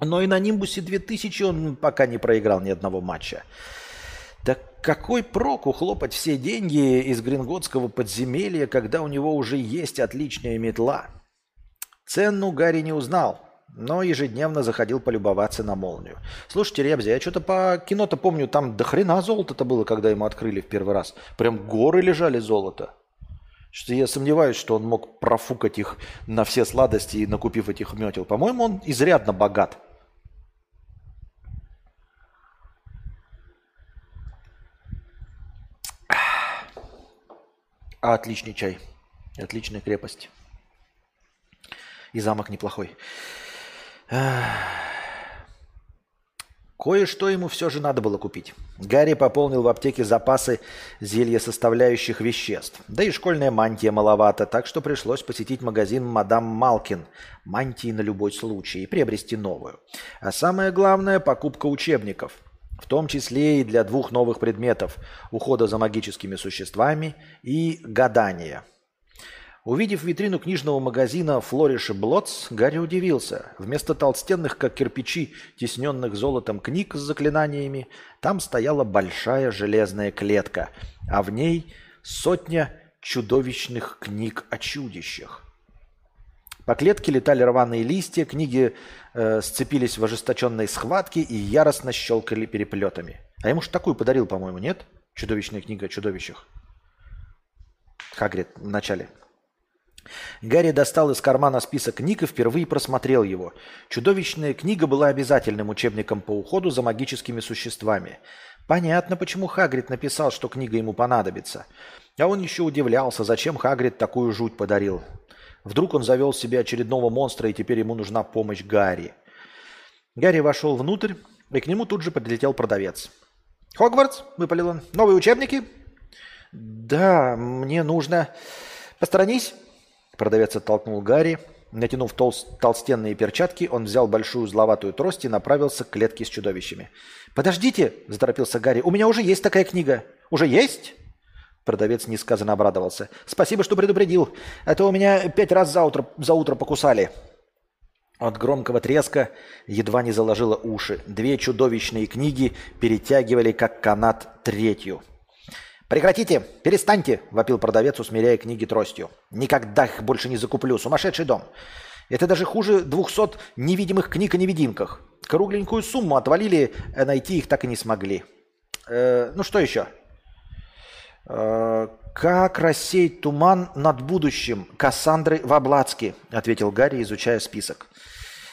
Но и на Нимбусе 2000 он пока не проиграл ни одного матча. Так какой прок ухлопать все деньги из гринготского подземелья, когда у него уже есть отличная метла? Цену Гарри не узнал, но ежедневно заходил полюбоваться на молнию. Слушайте, Ребзя, я что-то по кино-то помню, там до хрена золота-то было, когда ему открыли в первый раз. Прям горы лежали золота. Что я сомневаюсь, что он мог профукать их на все сладости и накупив этих метел. По-моему, он изрядно богат. А отличный чай. Отличная крепость. И замок неплохой. Кое-что ему все же надо было купить. Гарри пополнил в аптеке запасы зелья составляющих веществ. Да и школьная мантия маловато, так что пришлось посетить магазин «Мадам Малкин» мантии на любой случай и приобрести новую. А самое главное – покупка учебников. В том числе и для двух новых предметов – ухода за магическими существами и гадания. Увидев витрину книжного магазина «Флориш и Блотс», Гарри удивился. Вместо толстенных, как кирпичи, тесненных золотом книг с заклинаниями, там стояла большая железная клетка, а в ней сотня чудовищных книг о чудищах. По клетке летали рваные листья, книги э, сцепились в ожесточенной схватке и яростно щелкали переплетами. А ему же такую подарил, по-моему, нет? Чудовищная книга о чудовищах. Хагрид в начале. Гарри достал из кармана список книг и впервые просмотрел его. Чудовищная книга была обязательным учебником по уходу за магическими существами. Понятно, почему Хагрид написал, что книга ему понадобится. А он еще удивлялся, зачем Хагрид такую жуть подарил. Вдруг он завел себе очередного монстра, и теперь ему нужна помощь Гарри. Гарри вошел внутрь, и к нему тут же подлетел продавец. «Хогвартс?» – выпалил он. «Новые учебники?» «Да, мне нужно...» «Посторонись!» Продавец оттолкнул Гарри. Натянув тол- толстенные перчатки, он взял большую зловатую трость и направился к клетке с чудовищами. «Подождите!» – заторопился Гарри. «У меня уже есть такая книга». «Уже есть?» Продавец несказанно обрадовался. «Спасибо, что предупредил. А то у меня пять раз за утро, за утро покусали». От громкого треска едва не заложило уши. Две чудовищные книги перетягивали, как канат, третью. «Прекратите! Перестаньте!» – вопил продавец, усмиряя книги тростью. «Никогда их больше не закуплю! Сумасшедший дом! Это даже хуже двухсот невидимых книг о невидимках. Кругленькую сумму отвалили, а найти их так и не смогли. Э, ну что еще?» «Э, «Как рассеять туман над будущим Кассандры Ваблацки?» – ответил Гарри, изучая список.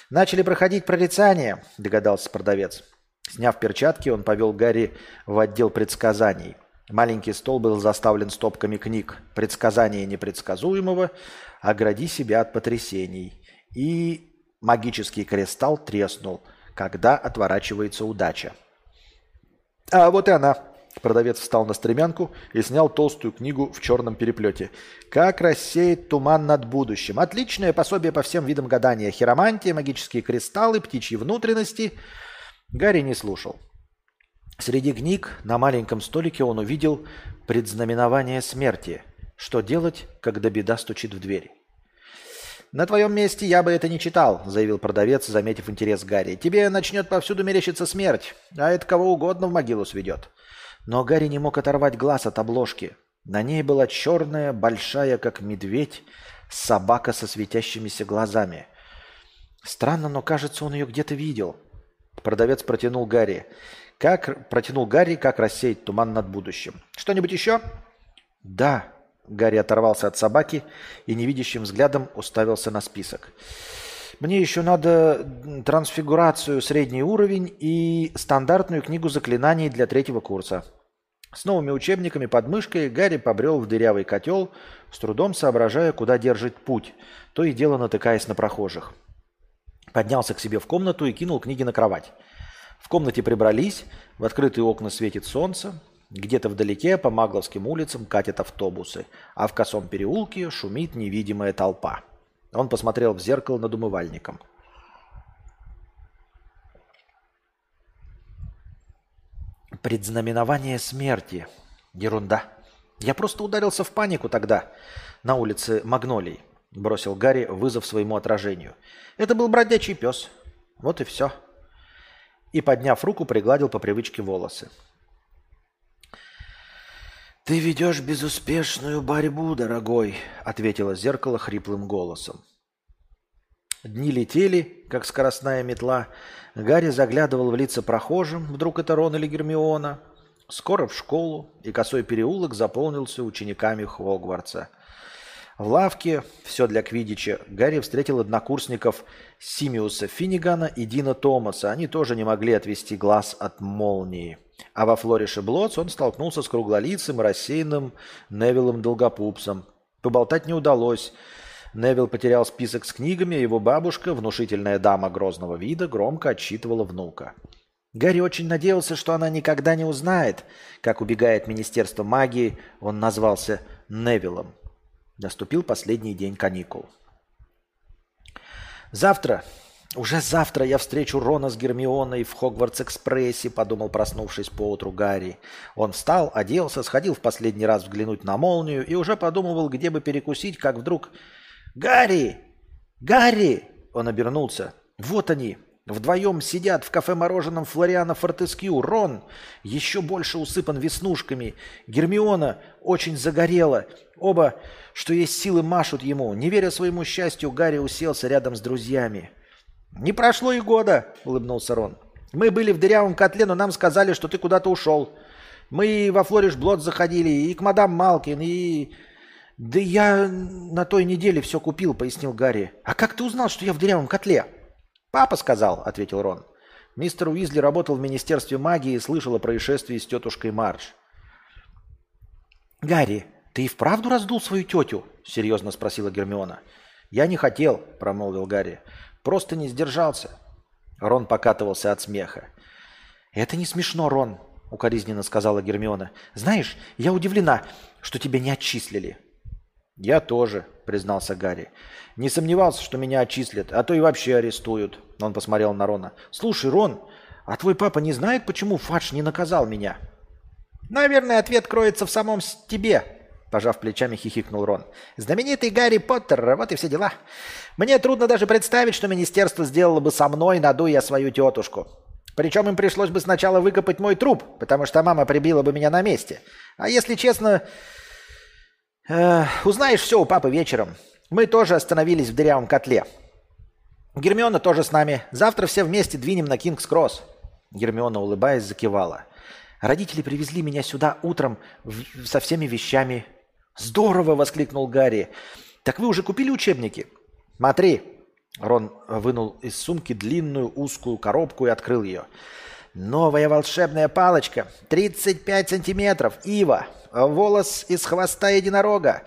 «Начали проходить прорицания», – догадался продавец. Сняв перчатки, он повел Гарри в отдел предсказаний. Маленький стол был заставлен стопками книг «Предсказание непредсказуемого», «Огради себя от потрясений» и «Магический кристалл треснул, когда отворачивается удача». «А вот и она», Продавец встал на стремянку и снял толстую книгу в черном переплете. «Как рассеять туман над будущим». Отличное пособие по всем видам гадания. Хиромантия, магические кристаллы, птичьи внутренности. Гарри не слушал. Среди книг на маленьком столике он увидел предзнаменование смерти. Что делать, когда беда стучит в дверь? «На твоем месте я бы это не читал», – заявил продавец, заметив интерес Гарри. «Тебе начнет повсюду мерещиться смерть, а это кого угодно в могилу сведет». Но Гарри не мог оторвать глаз от обложки. На ней была черная, большая, как медведь, собака со светящимися глазами. Странно, но кажется, он ее где-то видел. Продавец протянул Гарри. Как протянул Гарри, как рассеять туман над будущим. Что-нибудь еще? Да. Гарри оторвался от собаки и невидящим взглядом уставился на список. Мне еще надо трансфигурацию средний уровень и стандартную книгу заклинаний для третьего курса. С новыми учебниками под мышкой Гарри побрел в дырявый котел, с трудом соображая, куда держит путь, то и дело натыкаясь на прохожих. Поднялся к себе в комнату и кинул книги на кровать. В комнате прибрались, в открытые окна светит солнце, где-то вдалеке по Магловским улицам катят автобусы, а в косом переулке шумит невидимая толпа. Он посмотрел в зеркало над умывальником. Предзнаменование смерти. Ерунда. Я просто ударился в панику тогда на улице Магнолий, бросил Гарри вызов своему отражению. Это был бродячий пес. Вот и все. И, подняв руку, пригладил по привычке волосы. «Ты ведешь безуспешную борьбу, дорогой», — ответило зеркало хриплым голосом. Дни летели, как скоростная метла. Гарри заглядывал в лица прохожим, вдруг это Рон или Гермиона. Скоро в школу, и косой переулок заполнился учениками Хогвартса. В лавке «Все для Квидича» Гарри встретил однокурсников Симиуса Финнигана и Дина Томаса. Они тоже не могли отвести глаз от молнии. А во Флорише Блотс он столкнулся с круглолицым, рассеянным Невиллом Долгопупсом. Поболтать не удалось. Невилл потерял список с книгами, а его бабушка, внушительная дама грозного вида, громко отчитывала внука. Гарри очень надеялся, что она никогда не узнает, как убегает Министерство магии, он назвался Невиллом. Наступил последний день каникул. Завтра «Уже завтра я встречу Рона с Гермионой в Хогвартс-экспрессе», – подумал, проснувшись поутру Гарри. Он встал, оделся, сходил в последний раз взглянуть на молнию и уже подумывал, где бы перекусить, как вдруг «Гарри! Гарри!» Он обернулся. «Вот они, Вдвоем сидят в кафе-мороженом Флориана Фортескью. Рон еще больше усыпан веснушками. Гермиона очень загорела. Оба, что есть силы, машут ему. Не веря своему счастью, Гарри уселся рядом с друзьями. «Не прошло и года», — улыбнулся Рон. «Мы были в дырявом котле, но нам сказали, что ты куда-то ушел. Мы во Флориш Блот заходили, и к мадам Малкин, и...» «Да я на той неделе все купил», — пояснил Гарри. «А как ты узнал, что я в дырявом котле?» «Папа сказал», — ответил Рон. Мистер Уизли работал в Министерстве магии и слышал о происшествии с тетушкой Мардж. «Гарри, ты и вправду раздул свою тетю?» — серьезно спросила Гермиона. «Я не хотел», — промолвил Гарри. «Просто не сдержался». Рон покатывался от смеха. «Это не смешно, Рон», — укоризненно сказала Гермиона. «Знаешь, я удивлена, что тебя не отчислили». «Я тоже», — признался Гарри. «Не сомневался, что меня отчислят, а то и вообще арестуют». Он посмотрел на Рона. «Слушай, Рон, а твой папа не знает, почему Фадж не наказал меня?» «Наверное, ответ кроется в самом тебе», — пожав плечами, хихикнул Рон. «Знаменитый Гарри Поттер, вот и все дела. Мне трудно даже представить, что министерство сделало бы со мной, надуя свою тетушку. Причем им пришлось бы сначала выкопать мой труп, потому что мама прибила бы меня на месте. А если честно, Узнаешь все у папы вечером. Мы тоже остановились в дырявом котле. Гермиона тоже с нами. Завтра все вместе двинем на Кингс-Кросс. Гермиона, улыбаясь, закивала. Родители привезли меня сюда утром в... со всеми вещами. Здорово, воскликнул Гарри. Так вы уже купили учебники? Смотри. Рон вынул из сумки длинную узкую коробку и открыл ее. Новая волшебная палочка. 35 сантиметров. Ива. Волос из хвоста единорога.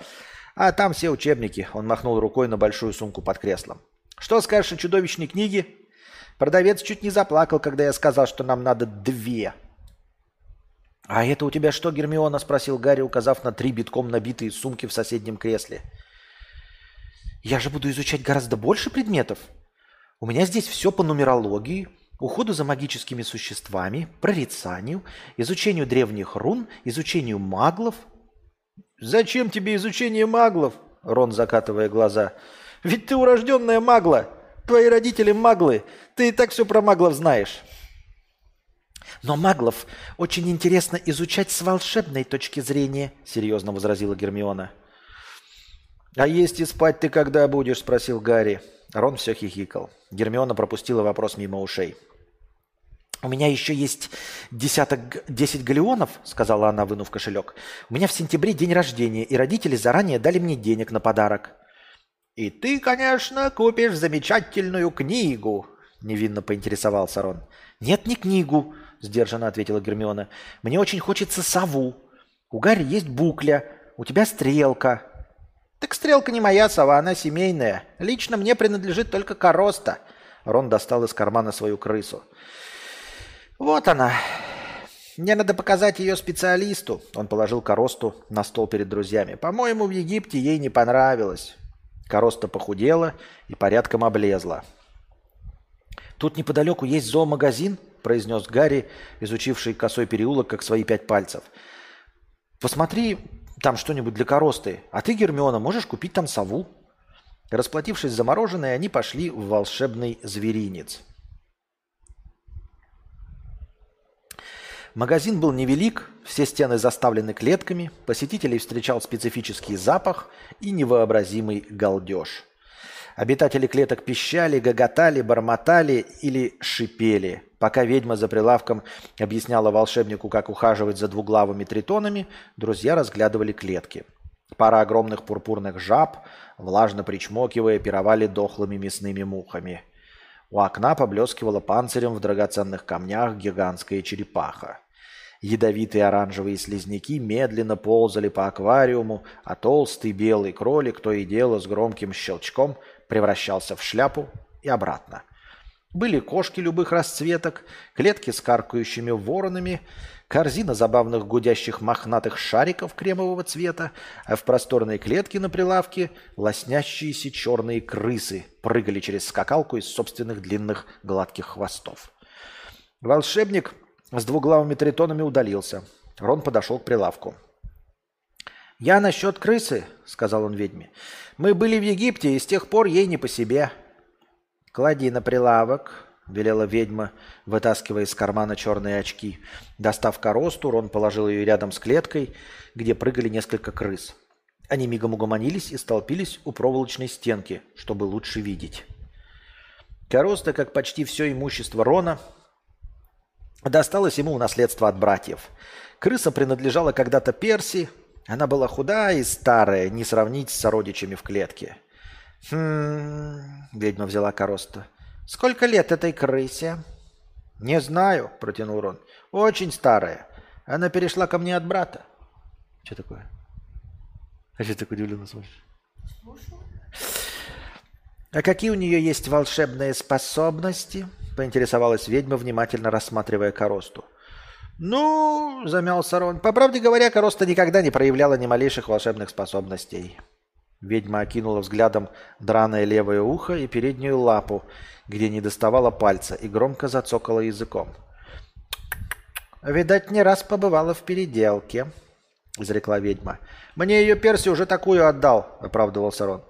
А там все учебники. Он махнул рукой на большую сумку под креслом. Что скажешь о чудовищной книге? Продавец чуть не заплакал, когда я сказал, что нам надо две. «А это у тебя что, Гермиона?» – спросил Гарри, указав на три битком набитые сумки в соседнем кресле. «Я же буду изучать гораздо больше предметов. У меня здесь все по нумерологии, уходу за магическими существами, прорицанию, изучению древних рун, изучению маглов. «Зачем тебе изучение маглов?» – Рон закатывая глаза. «Ведь ты урожденная магла. Твои родители маглы. Ты и так все про маглов знаешь». «Но маглов очень интересно изучать с волшебной точки зрения», – серьезно возразила Гермиона. «А есть и спать ты когда будешь?» – спросил Гарри. Рон все хихикал. Гермиона пропустила вопрос мимо ушей. «У меня еще есть десяток, десять галеонов», — сказала она, вынув кошелек. «У меня в сентябре день рождения, и родители заранее дали мне денег на подарок». «И ты, конечно, купишь замечательную книгу», — невинно поинтересовался Рон. «Нет, не книгу», — сдержанно ответила Гермиона. «Мне очень хочется сову. У Гарри есть букля, у тебя стрелка». «Так стрелка не моя сова, она семейная. Лично мне принадлежит только короста». Рон достал из кармана свою крысу. Вот она. Мне надо показать ее специалисту. Он положил коросту на стол перед друзьями. По-моему, в Египте ей не понравилось. Короста похудела и порядком облезла. «Тут неподалеку есть зоомагазин», – произнес Гарри, изучивший косой переулок, как свои пять пальцев. «Посмотри там что-нибудь для коросты. А ты, Гермиона, можешь купить там сову». Расплатившись за мороженое, они пошли в волшебный зверинец. Магазин был невелик, все стены заставлены клетками, посетителей встречал специфический запах и невообразимый галдеж. Обитатели клеток пищали, гоготали, бормотали или шипели. Пока ведьма за прилавком объясняла волшебнику, как ухаживать за двуглавыми тритонами, друзья разглядывали клетки. Пара огромных пурпурных жаб, влажно причмокивая, пировали дохлыми мясными мухами – у окна поблескивала панцирем в драгоценных камнях гигантская черепаха. Ядовитые оранжевые слизняки медленно ползали по аквариуму, а толстый белый кролик то и дело с громким щелчком превращался в шляпу и обратно. Были кошки любых расцветок, клетки с каркающими воронами, корзина забавных гудящих мохнатых шариков кремового цвета, а в просторной клетке на прилавке лоснящиеся черные крысы прыгали через скакалку из собственных длинных гладких хвостов. Волшебник с двуглавыми тритонами удалился. Рон подошел к прилавку. «Я насчет крысы», — сказал он ведьме. «Мы были в Египте, и с тех пор ей не по себе». «Клади на прилавок», — велела ведьма, вытаскивая из кармана черные очки. Достав коросту, Рон положил ее рядом с клеткой, где прыгали несколько крыс. Они мигом угомонились и столпились у проволочной стенки, чтобы лучше видеть. Короста, как почти все имущество Рона, досталось ему в наследство от братьев. Крыса принадлежала когда-то Перси, она была худая и старая, не сравнить с сородичами в клетке. «Хм...» — ведьма взяла короста. «Сколько лет этой крысе?» «Не знаю», — протянул Рон. «Очень старая. Она перешла ко мне от брата». «Что такое?» А что так удивленно смотришь? «А какие у нее есть волшебные способности?» — поинтересовалась ведьма, внимательно рассматривая коросту. «Ну, — замялся Рон, — по правде говоря, Короста никогда не проявляла ни малейших волшебных способностей». Ведьма окинула взглядом драное левое ухо и переднюю лапу, где не доставала пальца, и громко зацокала языком. «Видать, не раз побывала в переделке», — изрекла ведьма. «Мне ее Перси уже такую отдал», — оправдывался Рон.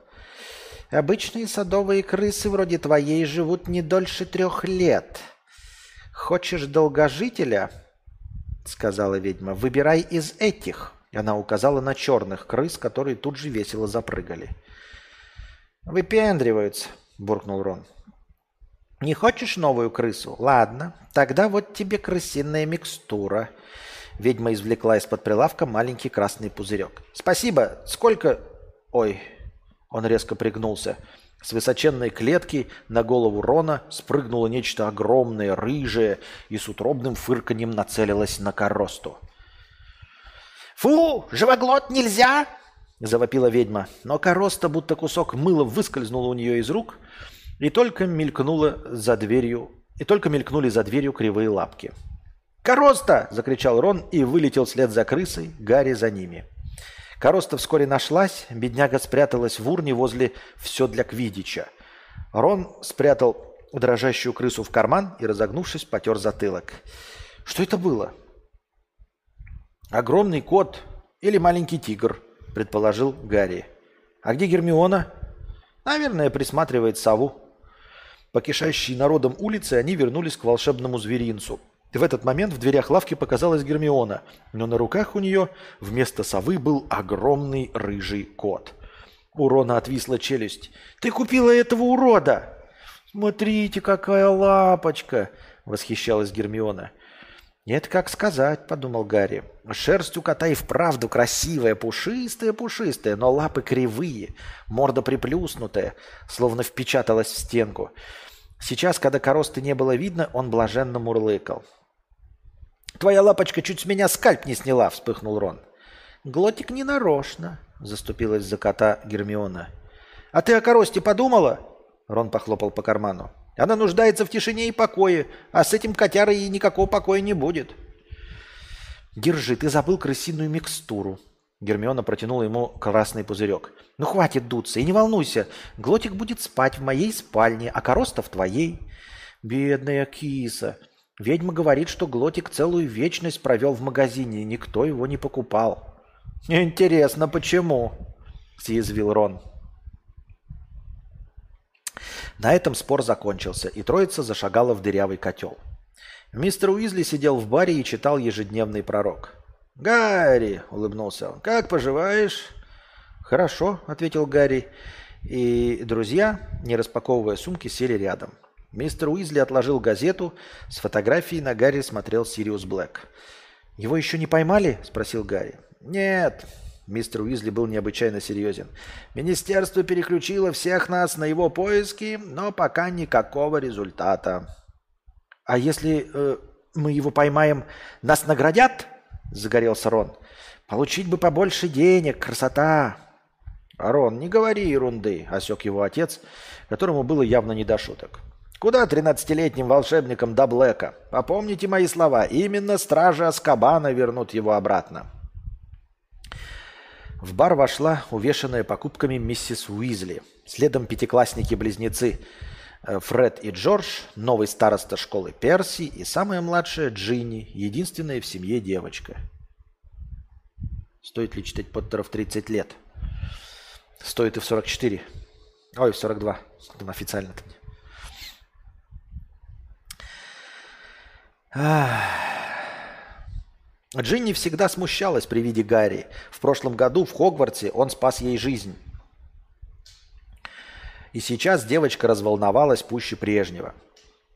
«Обычные садовые крысы вроде твоей живут не дольше трех лет. Хочешь долгожителя?» — сказала ведьма. «Выбирай из этих». Она указала на черных крыс, которые тут же весело запрыгали. «Выпендриваются», — буркнул Рон. «Не хочешь новую крысу? Ладно, тогда вот тебе крысиная микстура». Ведьма извлекла из-под прилавка маленький красный пузырек. «Спасибо. Сколько...» «Ой...» Он резко пригнулся. С высоченной клетки на голову Рона спрыгнуло нечто огромное, рыжее, и с утробным фырканьем нацелилось на коросту. «Фу, живоглот нельзя!» – завопила ведьма. Но короста, будто кусок мыла, выскользнула у нее из рук, и только мелькнула за дверью, и только мелькнули за дверью кривые лапки. «Короста!» – закричал Рон и вылетел вслед за крысой, Гарри за ними. Короста вскоре нашлась, бедняга спряталась в урне возле все для Квидича. Рон спрятал дрожащую крысу в карман и, разогнувшись, потер затылок. Что это было? Огромный кот или маленький тигр, предположил Гарри. А где Гермиона? Наверное, присматривает сову. По народом улице они вернулись к волшебному зверинцу, в этот момент в дверях лавки показалась Гермиона, но на руках у нее вместо совы был огромный рыжий кот. У Рона отвисла челюсть. «Ты купила этого урода!» «Смотрите, какая лапочка!» — восхищалась Гермиона. «Это как сказать», — подумал Гарри. «Шерсть у кота и вправду красивая, пушистая-пушистая, но лапы кривые, морда приплюснутая, словно впечаталась в стенку. Сейчас, когда коросты не было видно, он блаженно мурлыкал. «Твоя лапочка чуть с меня скальп не сняла», — вспыхнул Рон. «Глотик не нарочно», — заступилась за кота Гермиона. «А ты о коросте подумала?» Рон похлопал по карману. «Она нуждается в тишине и покое, а с этим котярой ей никакого покоя не будет». «Держи, ты забыл крысиную микстуру». Гермиона протянула ему красный пузырек. «Ну хватит дуться и не волнуйся. Глотик будет спать в моей спальне, а короста в твоей». «Бедная киса», Ведьма говорит, что Глотик целую вечность провел в магазине, и никто его не покупал. «Интересно, почему?» – съязвил Рон. На этом спор закончился, и троица зашагала в дырявый котел. Мистер Уизли сидел в баре и читал ежедневный пророк. «Гарри!» – улыбнулся он. «Как поживаешь?» «Хорошо», – ответил Гарри. И друзья, не распаковывая сумки, сели рядом. Мистер Уизли отложил газету. С фотографией на Гарри смотрел Сириус Блэк. «Его еще не поймали?» – спросил Гарри. «Нет». Мистер Уизли был необычайно серьезен. «Министерство переключило всех нас на его поиски, но пока никакого результата». «А если э, мы его поймаем, нас наградят?» – загорелся Рон. «Получить бы побольше денег, красота!» «Рон, не говори ерунды», – осек его отец, которому было явно не до шуток. Куда 13-летним волшебникам до Блэка? Попомните мои слова. Именно стражи Аскабана вернут его обратно. В бар вошла увешанная покупками миссис Уизли. Следом пятиклассники-близнецы э, Фред и Джордж, новый староста школы Перси и самая младшая Джинни, единственная в семье девочка. Стоит ли читать Поттеров 30 лет? Стоит и в 44. Ой, в 42. Там официально-то мне. Джинни всегда смущалась при виде Гарри. В прошлом году в Хогвартсе он спас ей жизнь. И сейчас девочка разволновалась пуще прежнего.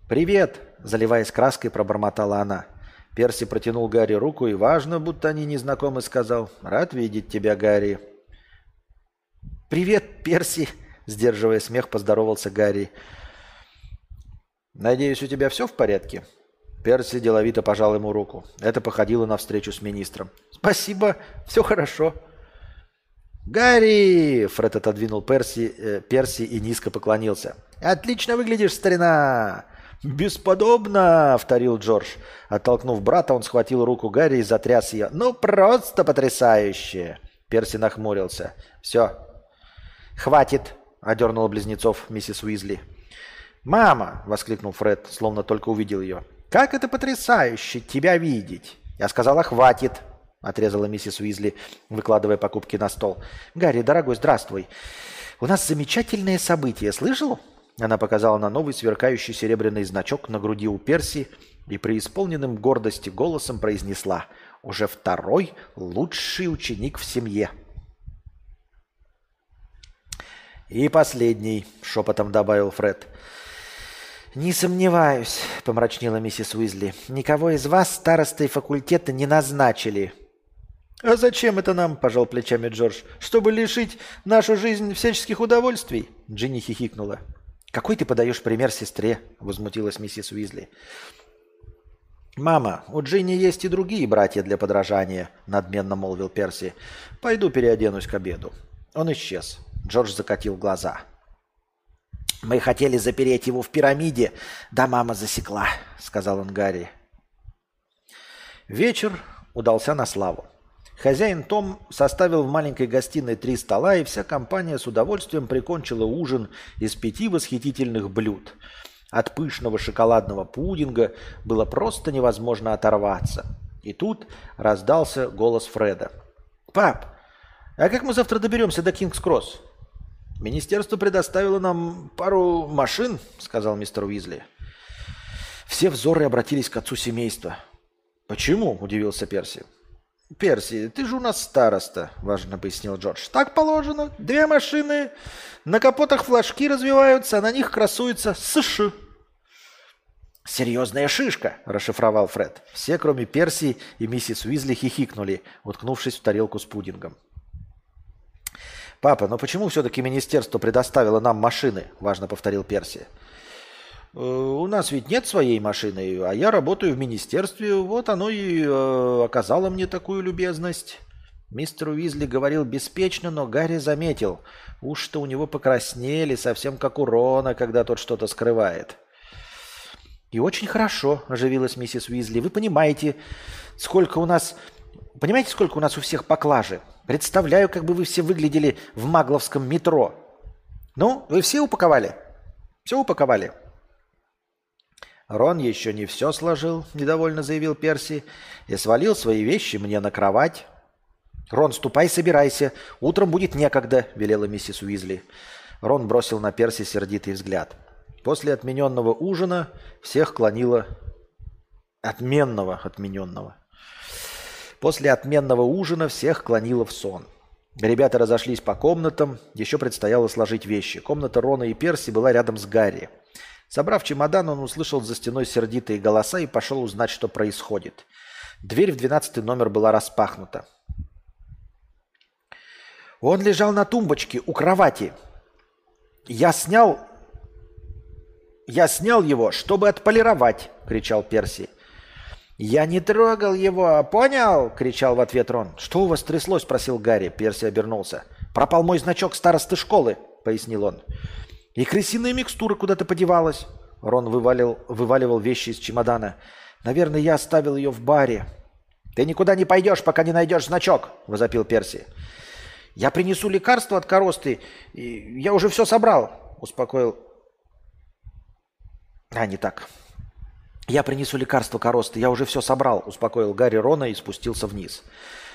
«Привет!» – заливаясь краской, пробормотала она. Перси протянул Гарри руку и, важно, будто они не знакомы, сказал «Рад видеть тебя, Гарри». «Привет, Перси!» – сдерживая смех, поздоровался Гарри. «Надеюсь, у тебя все в порядке?» Перси деловито пожал ему руку. Это походило на встречу с министром. «Спасибо, все хорошо». «Гарри!» – Фред отодвинул Перси, э, Перси и низко поклонился. «Отлично выглядишь, старина!» «Бесподобно!» – повторил Джордж. Оттолкнув брата, он схватил руку Гарри и затряс ее. «Ну, просто потрясающе!» Перси нахмурился. «Все. Хватит!» – одернула близнецов миссис Уизли. «Мама!» – воскликнул Фред, словно только увидел ее. Как это потрясающе тебя видеть!» Я сказала, хватит, отрезала миссис Уизли, выкладывая покупки на стол. «Гарри, дорогой, здравствуй. У нас замечательное событие, слышал?» Она показала на новый сверкающий серебряный значок на груди у Перси и преисполненным гордости голосом произнесла «Уже второй лучший ученик в семье». «И последний», — шепотом добавил Фред. «Не сомневаюсь», — помрачнела миссис Уизли. «Никого из вас старостой факультета не назначили». «А зачем это нам?» – пожал плечами Джордж. «Чтобы лишить нашу жизнь всяческих удовольствий?» Джинни хихикнула. «Какой ты подаешь пример сестре?» – возмутилась миссис Уизли. «Мама, у Джинни есть и другие братья для подражания», – надменно молвил Перси. «Пойду переоденусь к обеду». Он исчез. Джордж закатил глаза. «Мы хотели запереть его в пирамиде, да мама засекла», — сказал он Гарри. Вечер удался на славу. Хозяин Том составил в маленькой гостиной три стола, и вся компания с удовольствием прикончила ужин из пяти восхитительных блюд. От пышного шоколадного пудинга было просто невозможно оторваться. И тут раздался голос Фреда. «Пап, а как мы завтра доберемся до Кингс-Кросс?» «Министерство предоставило нам пару машин», — сказал мистер Уизли. Все взоры обратились к отцу семейства. «Почему?» – удивился Перси. «Перси, ты же у нас староста», – важно пояснил Джордж. «Так положено. Две машины. На капотах флажки развиваются, а на них красуется США». «Серьезная шишка», – расшифровал Фред. Все, кроме Перси и миссис Уизли, хихикнули, уткнувшись в тарелку с пудингом. «Папа, но почему все-таки министерство предоставило нам машины?» – важно повторил Перси. «Э, «У нас ведь нет своей машины, а я работаю в министерстве, вот оно и э, оказало мне такую любезность». Мистер Уизли говорил беспечно, но Гарри заметил. Уж-то у него покраснели, совсем как у Рона, когда тот что-то скрывает. «И очень хорошо», – оживилась миссис Уизли. «Вы понимаете, сколько у нас... Понимаете, сколько у нас у всех поклажи? Представляю, как бы вы все выглядели в магловском метро. Ну, вы все упаковали? Все упаковали? Рон еще не все сложил, недовольно заявил Перси, и свалил свои вещи мне на кровать. «Рон, ступай, собирайся. Утром будет некогда», – велела миссис Уизли. Рон бросил на Перси сердитый взгляд. После отмененного ужина всех клонило... Отменного отмененного. После отменного ужина всех клонило в сон. Ребята разошлись по комнатам, еще предстояло сложить вещи. Комната Рона и Перси была рядом с Гарри. Собрав чемодан, он услышал за стеной сердитые голоса и пошел узнать, что происходит. Дверь в двенадцатый номер была распахнута. Он лежал на тумбочке у кровати. Я снял... Я снял его, чтобы отполировать, кричал Перси. «Я не трогал его, понял?» – кричал в ответ Рон. «Что у вас тряслось?» – спросил Гарри. Перси обернулся. «Пропал мой значок старосты школы», – пояснил он. «И крысиная микстура куда-то подевалась». Рон вывалил, вываливал вещи из чемодана. «Наверное, я оставил ее в баре». «Ты никуда не пойдешь, пока не найдешь значок», – возопил Перси. «Я принесу лекарство от коросты. Я уже все собрал», – успокоил. А, не так. «Я принесу лекарство коросты. Я уже все собрал», – успокоил Гарри Рона и спустился вниз.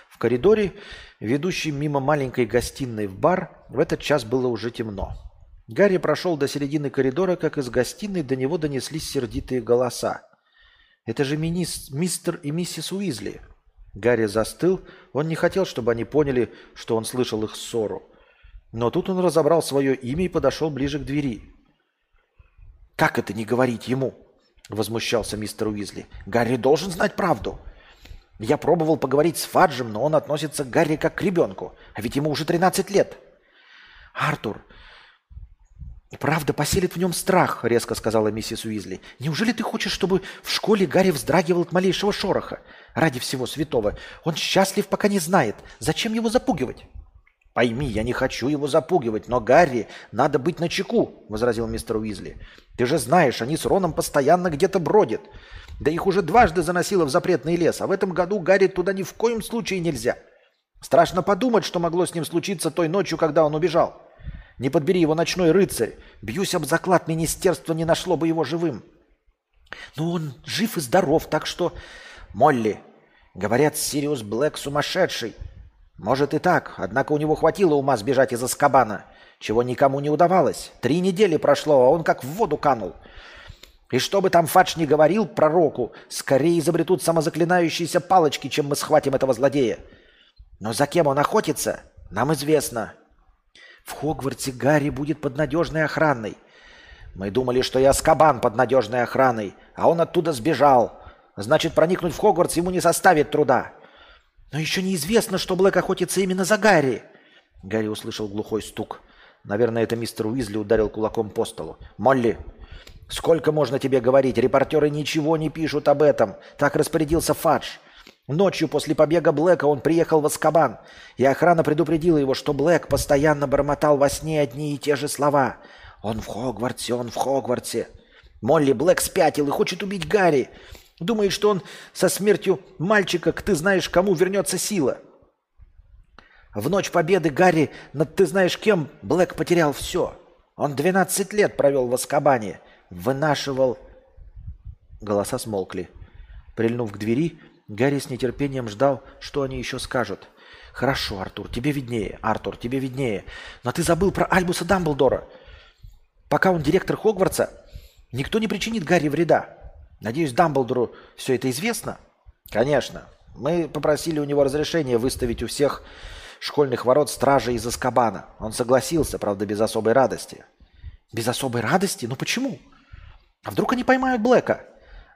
В коридоре, ведущем мимо маленькой гостиной в бар, в этот час было уже темно. Гарри прошел до середины коридора, как из гостиной до него донеслись сердитые голоса. «Это же минис, мистер и миссис Уизли!» Гарри застыл. Он не хотел, чтобы они поняли, что он слышал их ссору. Но тут он разобрал свое имя и подошел ближе к двери. «Как это не говорить ему?» – возмущался мистер Уизли. «Гарри должен знать правду. Я пробовал поговорить с Фаджем, но он относится к Гарри как к ребенку, а ведь ему уже 13 лет». «Артур, правда поселит в нем страх», – резко сказала миссис Уизли. «Неужели ты хочешь, чтобы в школе Гарри вздрагивал от малейшего шороха? Ради всего святого. Он счастлив, пока не знает. Зачем его запугивать?» «Пойми, я не хочу его запугивать, но Гарри надо быть начеку», – возразил мистер Уизли. «Ты же знаешь, они с Роном постоянно где-то бродят. Да их уже дважды заносило в запретный лес, а в этом году Гарри туда ни в коем случае нельзя. Страшно подумать, что могло с ним случиться той ночью, когда он убежал. Не подбери его ночной рыцарь. Бьюсь об заклад, министерство не нашло бы его живым». «Ну, он жив и здоров, так что...» «Молли, говорят, Сириус Блэк сумасшедший». Может и так, однако у него хватило ума сбежать из Аскабана, чего никому не удавалось. Три недели прошло, а он как в воду канул. И что бы там Фадж не говорил пророку, скорее изобретут самозаклинающиеся палочки, чем мы схватим этого злодея. Но за кем он охотится, нам известно. В Хогвартсе Гарри будет под надежной охраной. Мы думали, что и Аскабан под надежной охраной, а он оттуда сбежал. Значит, проникнуть в Хогвартс ему не составит труда. «Но еще неизвестно, что Блэк охотится именно за Гарри!» Гарри услышал глухой стук. Наверное, это мистер Уизли ударил кулаком по столу. «Молли, сколько можно тебе говорить? Репортеры ничего не пишут об этом. Так распорядился Фадж. Ночью после побега Блэка он приехал в Аскабан, и охрана предупредила его, что Блэк постоянно бормотал во сне одни и те же слова. «Он в Хогвартсе, он в Хогвартсе!» Молли Блэк спятил и хочет убить Гарри. Думает, что он со смертью мальчика к ты знаешь кому вернется сила. В ночь победы Гарри над ты знаешь кем Блэк потерял все. Он 12 лет провел в Аскабане. Вынашивал... Голоса смолкли. Прильнув к двери, Гарри с нетерпением ждал, что они еще скажут. «Хорошо, Артур, тебе виднее. Артур, тебе виднее. Но ты забыл про Альбуса Дамблдора. Пока он директор Хогвартса, никто не причинит Гарри вреда. Надеюсь, Дамблдору все это известно? Конечно. Мы попросили у него разрешения выставить у всех школьных ворот стражи из Аскабана. Он согласился, правда, без особой радости. Без особой радости? Ну почему? А вдруг они поймают Блэка?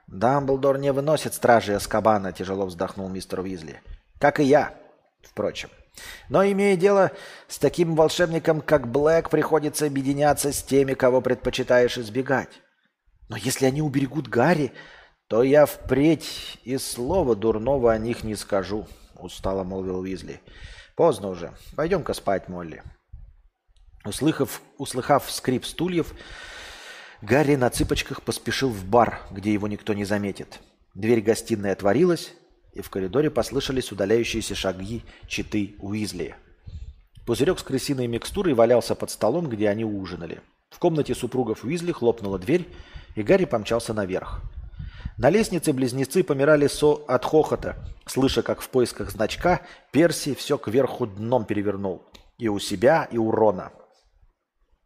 Дамблдор не выносит стражи Аскабана, тяжело вздохнул мистер Уизли. Как и я, впрочем. Но имея дело с таким волшебником, как Блэк, приходится объединяться с теми, кого предпочитаешь избегать. Но если они уберегут Гарри, то я впредь и слова дурного о них не скажу, устало молвил Уизли. Поздно уже. Пойдем-ка спать, Молли. Услыхав, услыхав скрип стульев, Гарри на цыпочках поспешил в бар, где его никто не заметит. Дверь гостиной отворилась, и в коридоре послышались удаляющиеся шаги читы Уизли. Пузырек с крысиной микстурой валялся под столом, где они ужинали. В комнате супругов Уизли хлопнула дверь, и Гарри помчался наверх. На лестнице близнецы помирали со от хохота, слыша, как в поисках значка Перси все кверху дном перевернул. И у себя, и у Рона.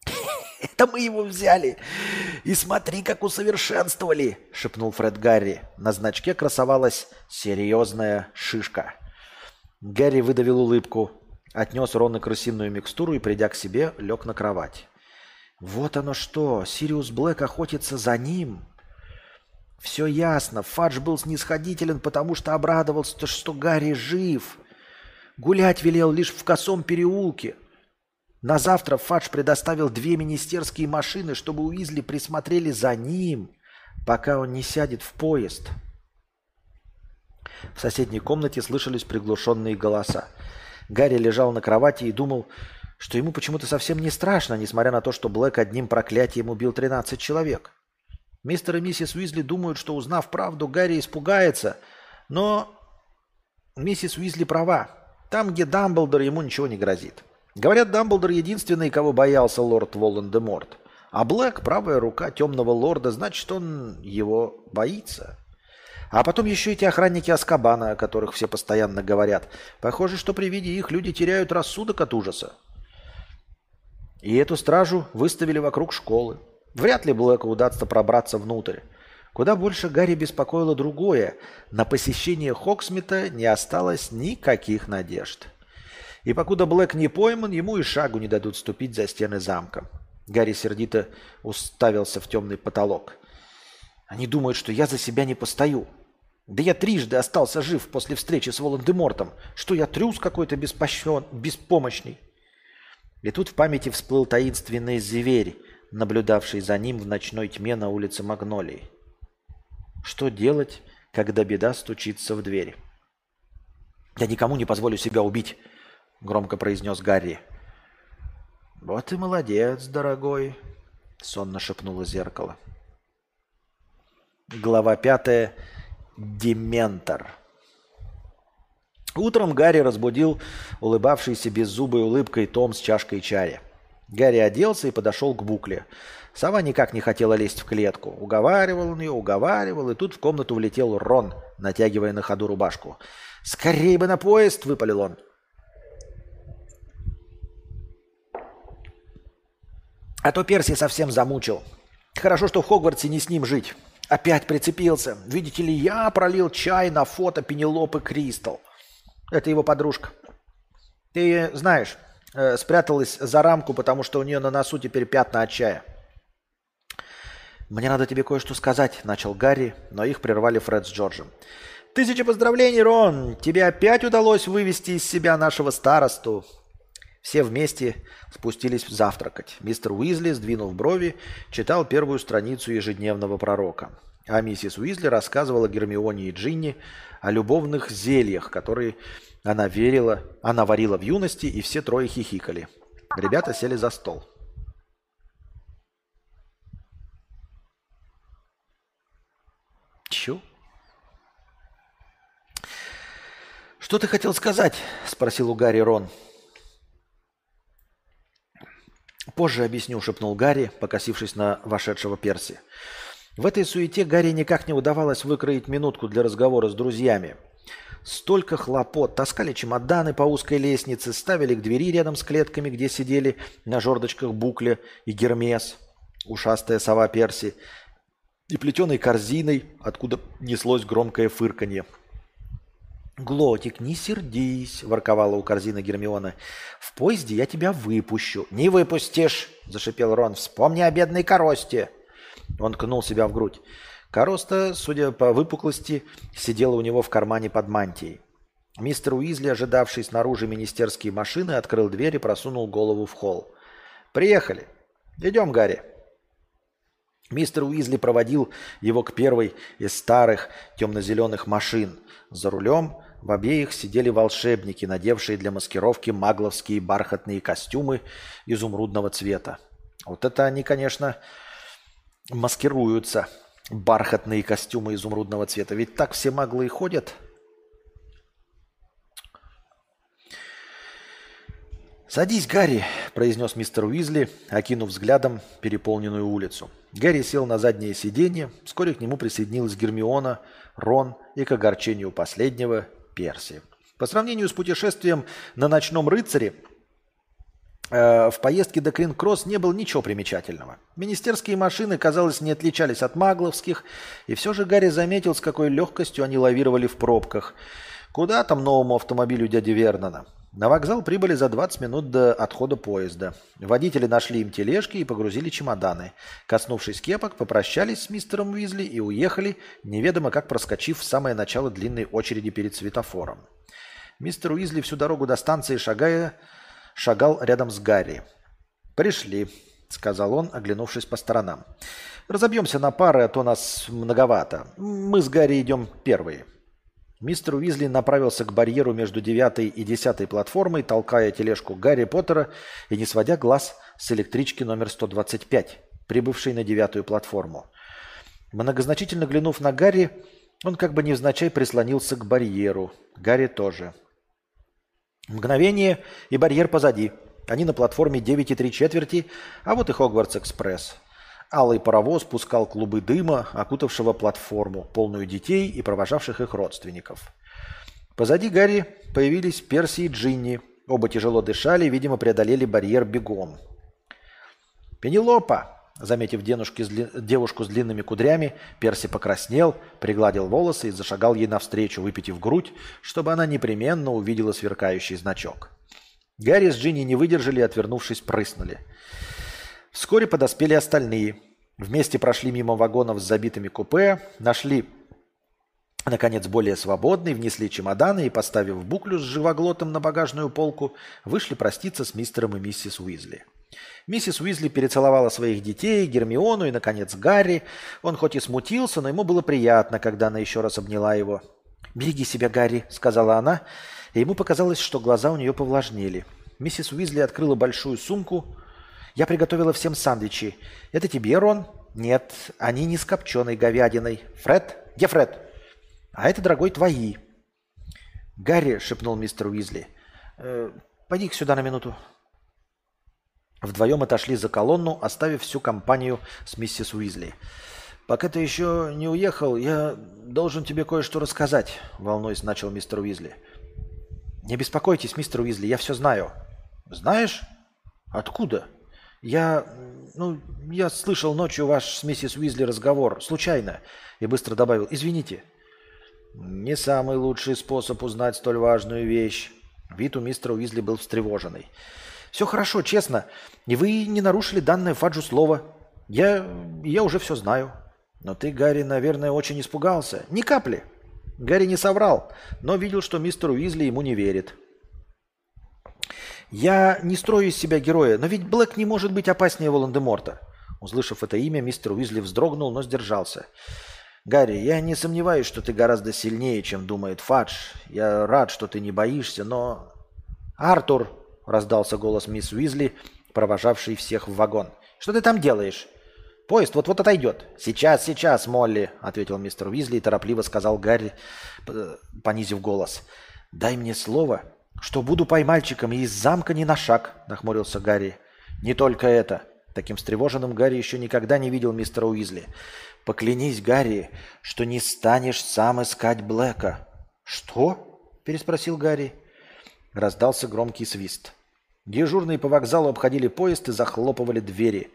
«Это мы его взяли! И смотри, как усовершенствовали!» — шепнул Фред Гарри. На значке красовалась серьезная шишка. Гарри выдавил улыбку, отнес Рона крысиную микстуру и, придя к себе, лег на кровать. Вот оно что, Сириус Блэк охотится за ним. Все ясно, Фадж был снисходителен, потому что обрадовался, что Гарри жив. Гулять велел лишь в косом переулке. На завтра Фадж предоставил две министерские машины, чтобы Уизли присмотрели за ним, пока он не сядет в поезд. В соседней комнате слышались приглушенные голоса. Гарри лежал на кровати и думал, что ему почему-то совсем не страшно, несмотря на то, что Блэк одним проклятием убил 13 человек. Мистер и миссис Уизли думают, что узнав правду, Гарри испугается, но миссис Уизли права. Там, где Дамблдор, ему ничего не грозит. Говорят, Дамблдор единственный, кого боялся лорд Волан-де-Морт. А Блэк, правая рука темного лорда, значит, он его боится. А потом еще эти охранники Аскабана, о которых все постоянно говорят. Похоже, что при виде их люди теряют рассудок от ужаса. И эту стражу выставили вокруг школы. Вряд ли Блэку удастся пробраться внутрь. Куда больше Гарри беспокоило другое. На посещение Хоксмита не осталось никаких надежд. И покуда Блэк не пойман, ему и шагу не дадут ступить за стены замка. Гарри сердито уставился в темный потолок. Они думают, что я за себя не постою. Да я трижды остался жив после встречи с Волан-де-Мортом. Что я трюс какой-то беспощен, беспомощный. И тут в памяти всплыл таинственный зверь, наблюдавший за ним в ночной тьме на улице Магнолии. Что делать, когда беда стучится в дверь? «Я никому не позволю себя убить», — громко произнес Гарри. «Вот и молодец, дорогой», — сонно шепнуло зеркало. Глава пятая. Дементор. Утром Гарри разбудил улыбавшийся беззубой улыбкой Том с чашкой чая. Гарри оделся и подошел к букле. Сова никак не хотела лезть в клетку. Уговаривал он ее, уговаривал, и тут в комнату влетел Рон, натягивая на ходу рубашку. «Скорей бы на поезд!» – выпалил он. А то Перси совсем замучил. Хорошо, что в Хогвартсе не с ним жить. Опять прицепился. Видите ли, я пролил чай на фото Пенелопы Кристал. Это его подружка. Ты знаешь, э, спряталась за рамку, потому что у нее на носу теперь пятна от чая. «Мне надо тебе кое-что сказать», — начал Гарри, но их прервали Фред с Джорджем. «Тысяча поздравлений, Рон! Тебе опять удалось вывести из себя нашего старосту!» Все вместе спустились завтракать. Мистер Уизли, сдвинув брови, читал первую страницу ежедневного пророка. А миссис Уизли рассказывала Гермионе и Джинни о любовных зельях, которые она верила, она варила в юности, и все трое хихикали. Ребята сели за стол. Чё? «Что ты хотел сказать?» – спросил у Гарри Рон. «Позже объясню», – шепнул Гарри, покосившись на вошедшего Перси. В этой суете Гарри никак не удавалось выкроить минутку для разговора с друзьями. Столько хлопот. Таскали чемоданы по узкой лестнице, ставили к двери рядом с клетками, где сидели на жердочках Букля и Гермес, ушастая сова Перси, и плетеной корзиной, откуда неслось громкое фырканье. «Глотик, не сердись», – ворковала у корзины Гермиона. «В поезде я тебя выпущу». «Не выпустишь», – зашипел Рон. «Вспомни о бедной коросте». Он ткнул себя в грудь. Короста, судя по выпуклости, сидела у него в кармане под мантией. Мистер Уизли, ожидавший снаружи министерские машины, открыл дверь и просунул голову в холл. «Приехали. Идем, Гарри». Мистер Уизли проводил его к первой из старых темно-зеленых машин. За рулем в обеих сидели волшебники, надевшие для маскировки магловские бархатные костюмы изумрудного цвета. Вот это они, конечно, маскируются. Бархатные костюмы изумрудного цвета. Ведь так все маглы и ходят. «Садись, Гарри», – произнес мистер Уизли, окинув взглядом переполненную улицу. Гарри сел на заднее сиденье. Вскоре к нему присоединилась Гермиона, Рон и, к огорчению последнего, Перси. По сравнению с путешествием на ночном рыцаре, в поездке до Крин-Кросс не было ничего примечательного. Министерские машины, казалось, не отличались от магловских, и все же Гарри заметил, с какой легкостью они лавировали в пробках. Куда там новому автомобилю дяди Вернона? На вокзал прибыли за 20 минут до отхода поезда. Водители нашли им тележки и погрузили чемоданы. Коснувшись кепок, попрощались с мистером Уизли и уехали, неведомо как проскочив в самое начало длинной очереди перед светофором. Мистер Уизли всю дорогу до станции, шагая, шагал рядом с Гарри. «Пришли», — сказал он, оглянувшись по сторонам. «Разобьемся на пары, а то нас многовато. Мы с Гарри идем первые». Мистер Уизли направился к барьеру между девятой и десятой платформой, толкая тележку Гарри Поттера и не сводя глаз с электрички номер 125, прибывшей на девятую платформу. Многозначительно глянув на Гарри, он как бы невзначай прислонился к барьеру. Гарри тоже. Мгновение, и барьер позади. Они на платформе 9 и 3 четверти, а вот и Хогвартс-экспресс. Алый паровоз пускал клубы дыма, окутавшего платформу, полную детей и провожавших их родственников. Позади Гарри появились Перси и Джинни. Оба тяжело дышали, видимо, преодолели барьер бегом. «Пенелопа!» Заметив денушки, девушку с длинными кудрями, Перси покраснел, пригладил волосы и зашагал ей навстречу, выпитив грудь, чтобы она непременно увидела сверкающий значок. Гарри с Джинни не выдержали и, отвернувшись, прыснули. Вскоре подоспели остальные. Вместе прошли мимо вагонов с забитыми купе, нашли, наконец, более свободный, внесли чемоданы и, поставив буклю с живоглотом на багажную полку, вышли проститься с мистером и миссис Уизли. Миссис Уизли перецеловала своих детей, Гермиону и, наконец, Гарри. Он хоть и смутился, но ему было приятно, когда она еще раз обняла его. «Береги себя, Гарри», — сказала она, и ему показалось, что глаза у нее повлажнели. Миссис Уизли открыла большую сумку. «Я приготовила всем сандвичи. Это тебе, Рон?» «Нет, они не с копченой говядиной. Фред? Где Фред?» «А это, дорогой, твои». «Гарри», — шепнул мистер Уизли, э, — «пойди сюда на минуту». Вдвоем отошли за колонну, оставив всю компанию с миссис Уизли. «Пока ты еще не уехал, я должен тебе кое-что рассказать», — волнуясь начал мистер Уизли. «Не беспокойтесь, мистер Уизли, я все знаю». «Знаешь? Откуда?» «Я... ну, я слышал ночью ваш с миссис Уизли разговор, случайно», и быстро добавил «извините». «Не самый лучший способ узнать столь важную вещь». Вид у мистера Уизли был встревоженный. Все хорошо, честно. И вы не нарушили данное Фаджу слово. Я, я уже все знаю. Но ты, Гарри, наверное, очень испугался. Ни капли. Гарри не соврал, но видел, что мистер Уизли ему не верит. «Я не строю из себя героя, но ведь Блэк не может быть опаснее Волан-де-Морта». Услышав это имя, мистер Уизли вздрогнул, но сдержался. «Гарри, я не сомневаюсь, что ты гораздо сильнее, чем думает Фадж. Я рад, что ты не боишься, но...» «Артур!» Раздался голос мисс Уизли, провожавший всех в вагон. «Что ты там делаешь?» «Поезд вот-вот отойдет». «Сейчас, сейчас, Молли», — ответил мистер Уизли и торопливо сказал Гарри, понизив голос. «Дай мне слово, что буду поймальчиком и из замка ни на шаг», — нахмурился Гарри. «Не только это». Таким встревоженным Гарри еще никогда не видел мистера Уизли. «Поклянись, Гарри, что не станешь сам искать Блэка». «Что?» – переспросил Гарри. Раздался громкий свист. Дежурные по вокзалу обходили поезд и захлопывали двери.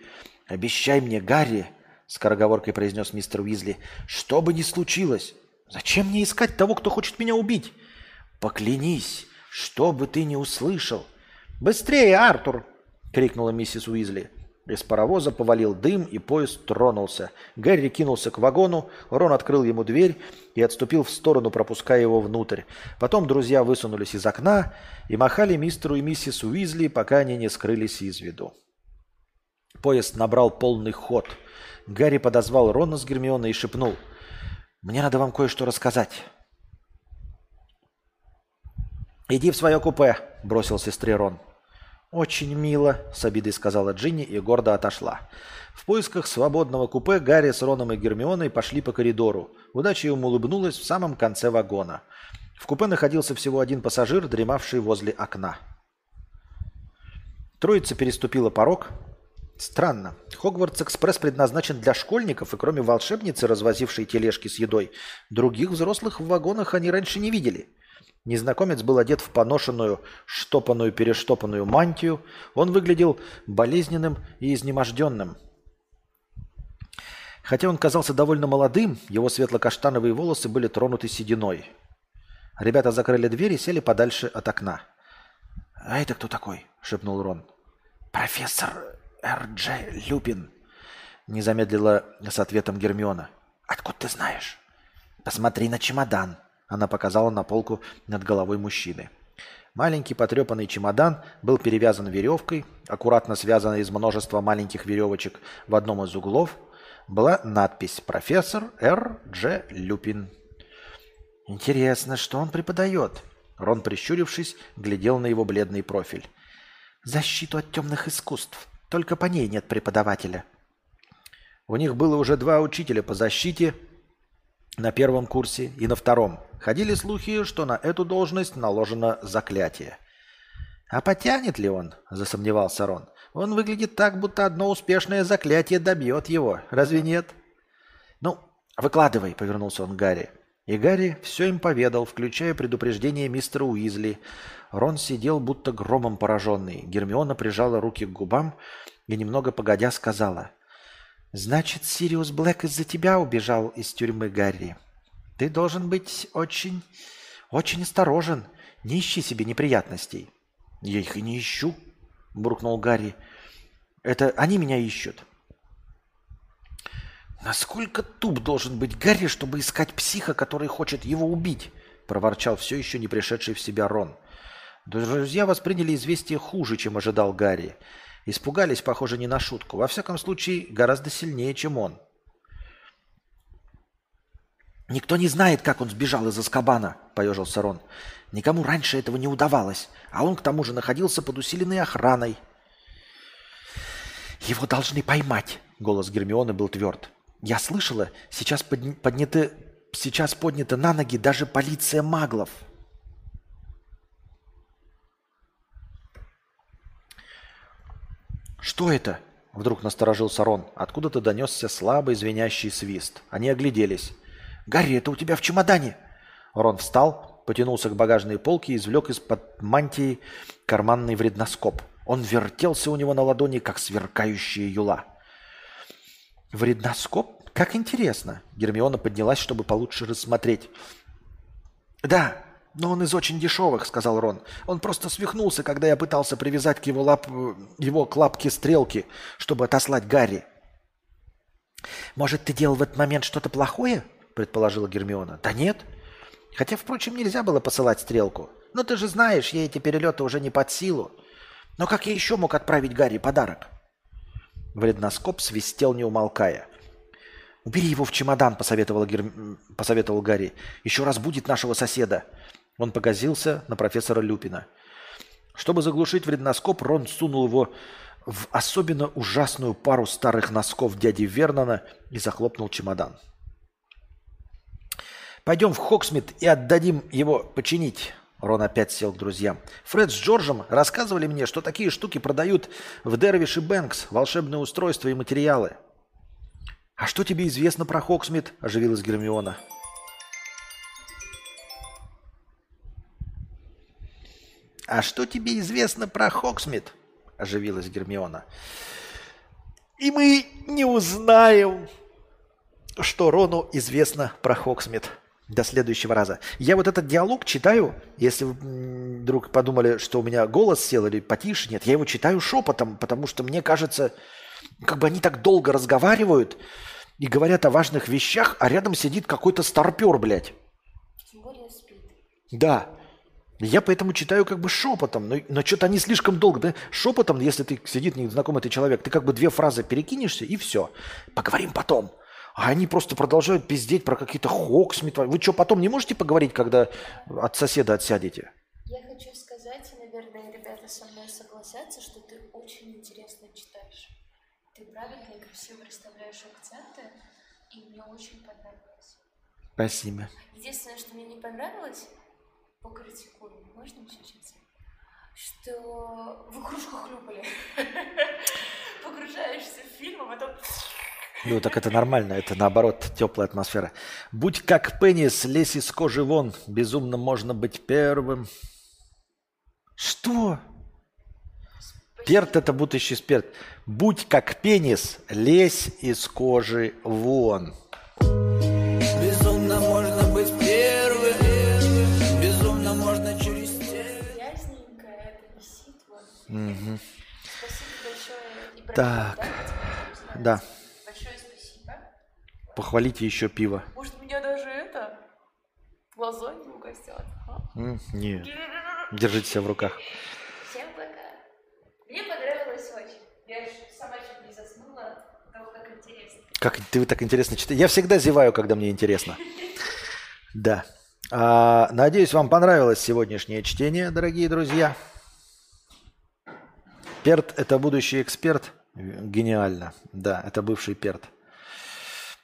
«Обещай мне, Гарри!» — скороговоркой произнес мистер Уизли. «Что бы ни случилось, зачем мне искать того, кто хочет меня убить? Поклянись, что бы ты ни услышал!» «Быстрее, Артур!» — крикнула миссис Уизли. Из паровоза повалил дым, и поезд тронулся. Гарри кинулся к вагону, Рон открыл ему дверь и отступил в сторону, пропуская его внутрь. Потом друзья высунулись из окна и махали мистеру и миссис Уизли, пока они не скрылись из виду. Поезд набрал полный ход. Гарри подозвал Рона с Гермионой и шепнул. «Мне надо вам кое-что рассказать». «Иди в свое купе», — бросил сестре Рон. «Очень мило», — с обидой сказала Джинни и гордо отошла. В поисках свободного купе Гарри с Роном и Гермионой пошли по коридору. Удача им улыбнулась в самом конце вагона. В купе находился всего один пассажир, дремавший возле окна. Троица переступила порог. Странно. Хогвартс-экспресс предназначен для школьников, и кроме волшебницы, развозившей тележки с едой, других взрослых в вагонах они раньше не видели. Незнакомец был одет в поношенную, штопанную-перештопанную мантию. Он выглядел болезненным и изнеможденным. Хотя он казался довольно молодым, его светло-каштановые волосы были тронуты сединой. Ребята закрыли дверь и сели подальше от окна. «А это кто такой?» – шепнул Рон. «Профессор Р.Дж. Люпин», – не замедлила с ответом Гермиона. «Откуда ты знаешь?» «Посмотри на чемодан», она показала на полку над головой мужчины. Маленький потрепанный чемодан был перевязан веревкой, аккуратно связанной из множества маленьких веревочек. В одном из углов была надпись «Профессор Р. Дж. Люпин». «Интересно, что он преподает?» Рон, прищурившись, глядел на его бледный профиль. «Защиту от темных искусств. Только по ней нет преподавателя». У них было уже два учителя по защите на первом курсе и на втором. Ходили слухи, что на эту должность наложено заклятие. «А потянет ли он?» – засомневался Рон. «Он выглядит так, будто одно успешное заклятие добьет его. Разве нет?» «Ну, выкладывай», – повернулся он к Гарри. И Гарри все им поведал, включая предупреждение мистера Уизли. Рон сидел, будто громом пораженный. Гермиона прижала руки к губам и немного погодя сказала. «Значит, Сириус Блэк из-за тебя убежал из тюрьмы, Гарри. Ты должен быть очень, очень осторожен. Не ищи себе неприятностей». «Я их и не ищу», — буркнул Гарри. «Это они меня ищут». «Насколько туп должен быть Гарри, чтобы искать психа, который хочет его убить?» – проворчал все еще не пришедший в себя Рон. Друзья восприняли известие хуже, чем ожидал Гарри. Испугались, похоже, не на шутку. Во всяком случае, гораздо сильнее, чем он. «Никто не знает, как он сбежал из Аскабана», – поежился Рон. «Никому раньше этого не удавалось, а он к тому же находился под усиленной охраной». «Его должны поймать», – голос Гермионы был тверд. Я слышала, сейчас подня- подняты, сейчас поднята на ноги даже полиция маглов. Что это? Вдруг насторожился Рон. Откуда-то донесся слабый звенящий свист. Они огляделись. «Гарри, это у тебя в чемодане!» Рон встал, потянулся к багажной полке и извлек из-под мантии карманный вредноскоп. Он вертелся у него на ладони, как сверкающая юла. Вредноскоп? Как интересно. Гермиона поднялась, чтобы получше рассмотреть. Да, но он из очень дешевых, сказал Рон. Он просто свихнулся, когда я пытался привязать к его, лап... его к лапке стрелки, чтобы отослать Гарри. Может, ты делал в этот момент что-то плохое? предположила Гермиона. Да нет. Хотя, впрочем, нельзя было посылать стрелку. Но ты же знаешь, ей эти перелеты уже не под силу. Но как я еще мог отправить Гарри подарок? Вредноскоп свистел, не умолкая. «Убери его в чемодан», — посоветовал, Гер... посоветовал Гарри. «Еще раз будет нашего соседа». Он погазился на профессора Люпина. Чтобы заглушить вредноскоп, Рон сунул его в особенно ужасную пару старых носков дяди Вернона и захлопнул чемодан. «Пойдем в Хогсмид и отдадим его починить», Рон опять сел к друзьям. Фред с Джорджем рассказывали мне, что такие штуки продают в Дервиш и Бэнкс, волшебные устройства и материалы. «А что тебе известно про Хогсмид?» – оживилась Гермиона. «А что тебе известно про Хогсмид?» – оживилась Гермиона. «И мы не узнаем, что Рону известно про Хоксмит», до следующего раза. Я вот этот диалог читаю, если вы вдруг подумали, что у меня голос сел или потише, нет, я его читаю шепотом, потому что мне кажется, как бы они так долго разговаривают и говорят о важных вещах, а рядом сидит какой-то старпер, блядь. Тем более спит. Да. Я поэтому читаю как бы шепотом, но, но что-то они слишком долго. Да? Шепотом, если ты сидит незнакомый ты человек, ты как бы две фразы перекинешься и все. Поговорим потом. А они просто продолжают пиздеть про какие-то хоксмит. Вы что, потом не можете поговорить, когда от соседа отсядете? Я хочу сказать, и, наверное, ребята со мной согласятся, что ты очень интересно читаешь. Ты правильно и красиво расставляешь акценты, и мне очень понравилось. Спасибо. Единственное, что мне не понравилось, покритикую, можно чуть-чуть? Что в кружку хлюпали. Погружаешься в фильм, а потом ну, так это нормально, это наоборот теплая атмосфера. Будь как пенис, лезь из кожи вон, безумно можно быть первым. Что? Перт это будущий спирт. Будь как пенис, лезь из кожи вон. Так, да. Большое спасибо. Похвалите еще пиво. Может, меня даже это лазанью угостят? а? М, Не, держите себя в руках. Всем пока. Мне понравилось очень. Я сама чуть не заснула от того, как интересно. Как ты так интересно читаешь? Я всегда зеваю, когда мне интересно. Да. А, надеюсь, вам понравилось сегодняшнее чтение, дорогие друзья. Перт – это будущий эксперт. Гениально. Да, это бывший перт.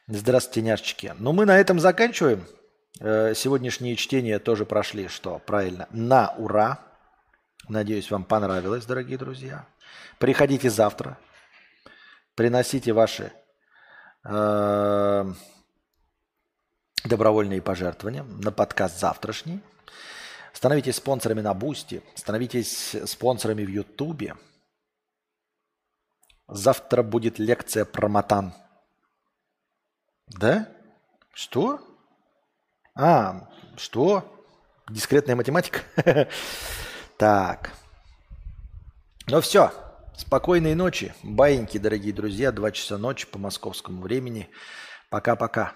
Здравствуйте, няшечки. Ну, мы на этом заканчиваем. Э, Сегодняшние чтения тоже прошли, что правильно, на ура. Надеюсь, вам понравилось, дорогие друзья. Приходите завтра. Приносите ваши э, добровольные пожертвования на подкаст завтрашний. Становитесь спонсорами на Boosty, становитесь спонсорами в Ютубе. Завтра будет лекция про матан. Да? Что? А, что? Дискретная математика? Так. Ну все. Спокойной ночи. Баиньки, дорогие друзья. Два часа ночи по московскому времени. Пока-пока.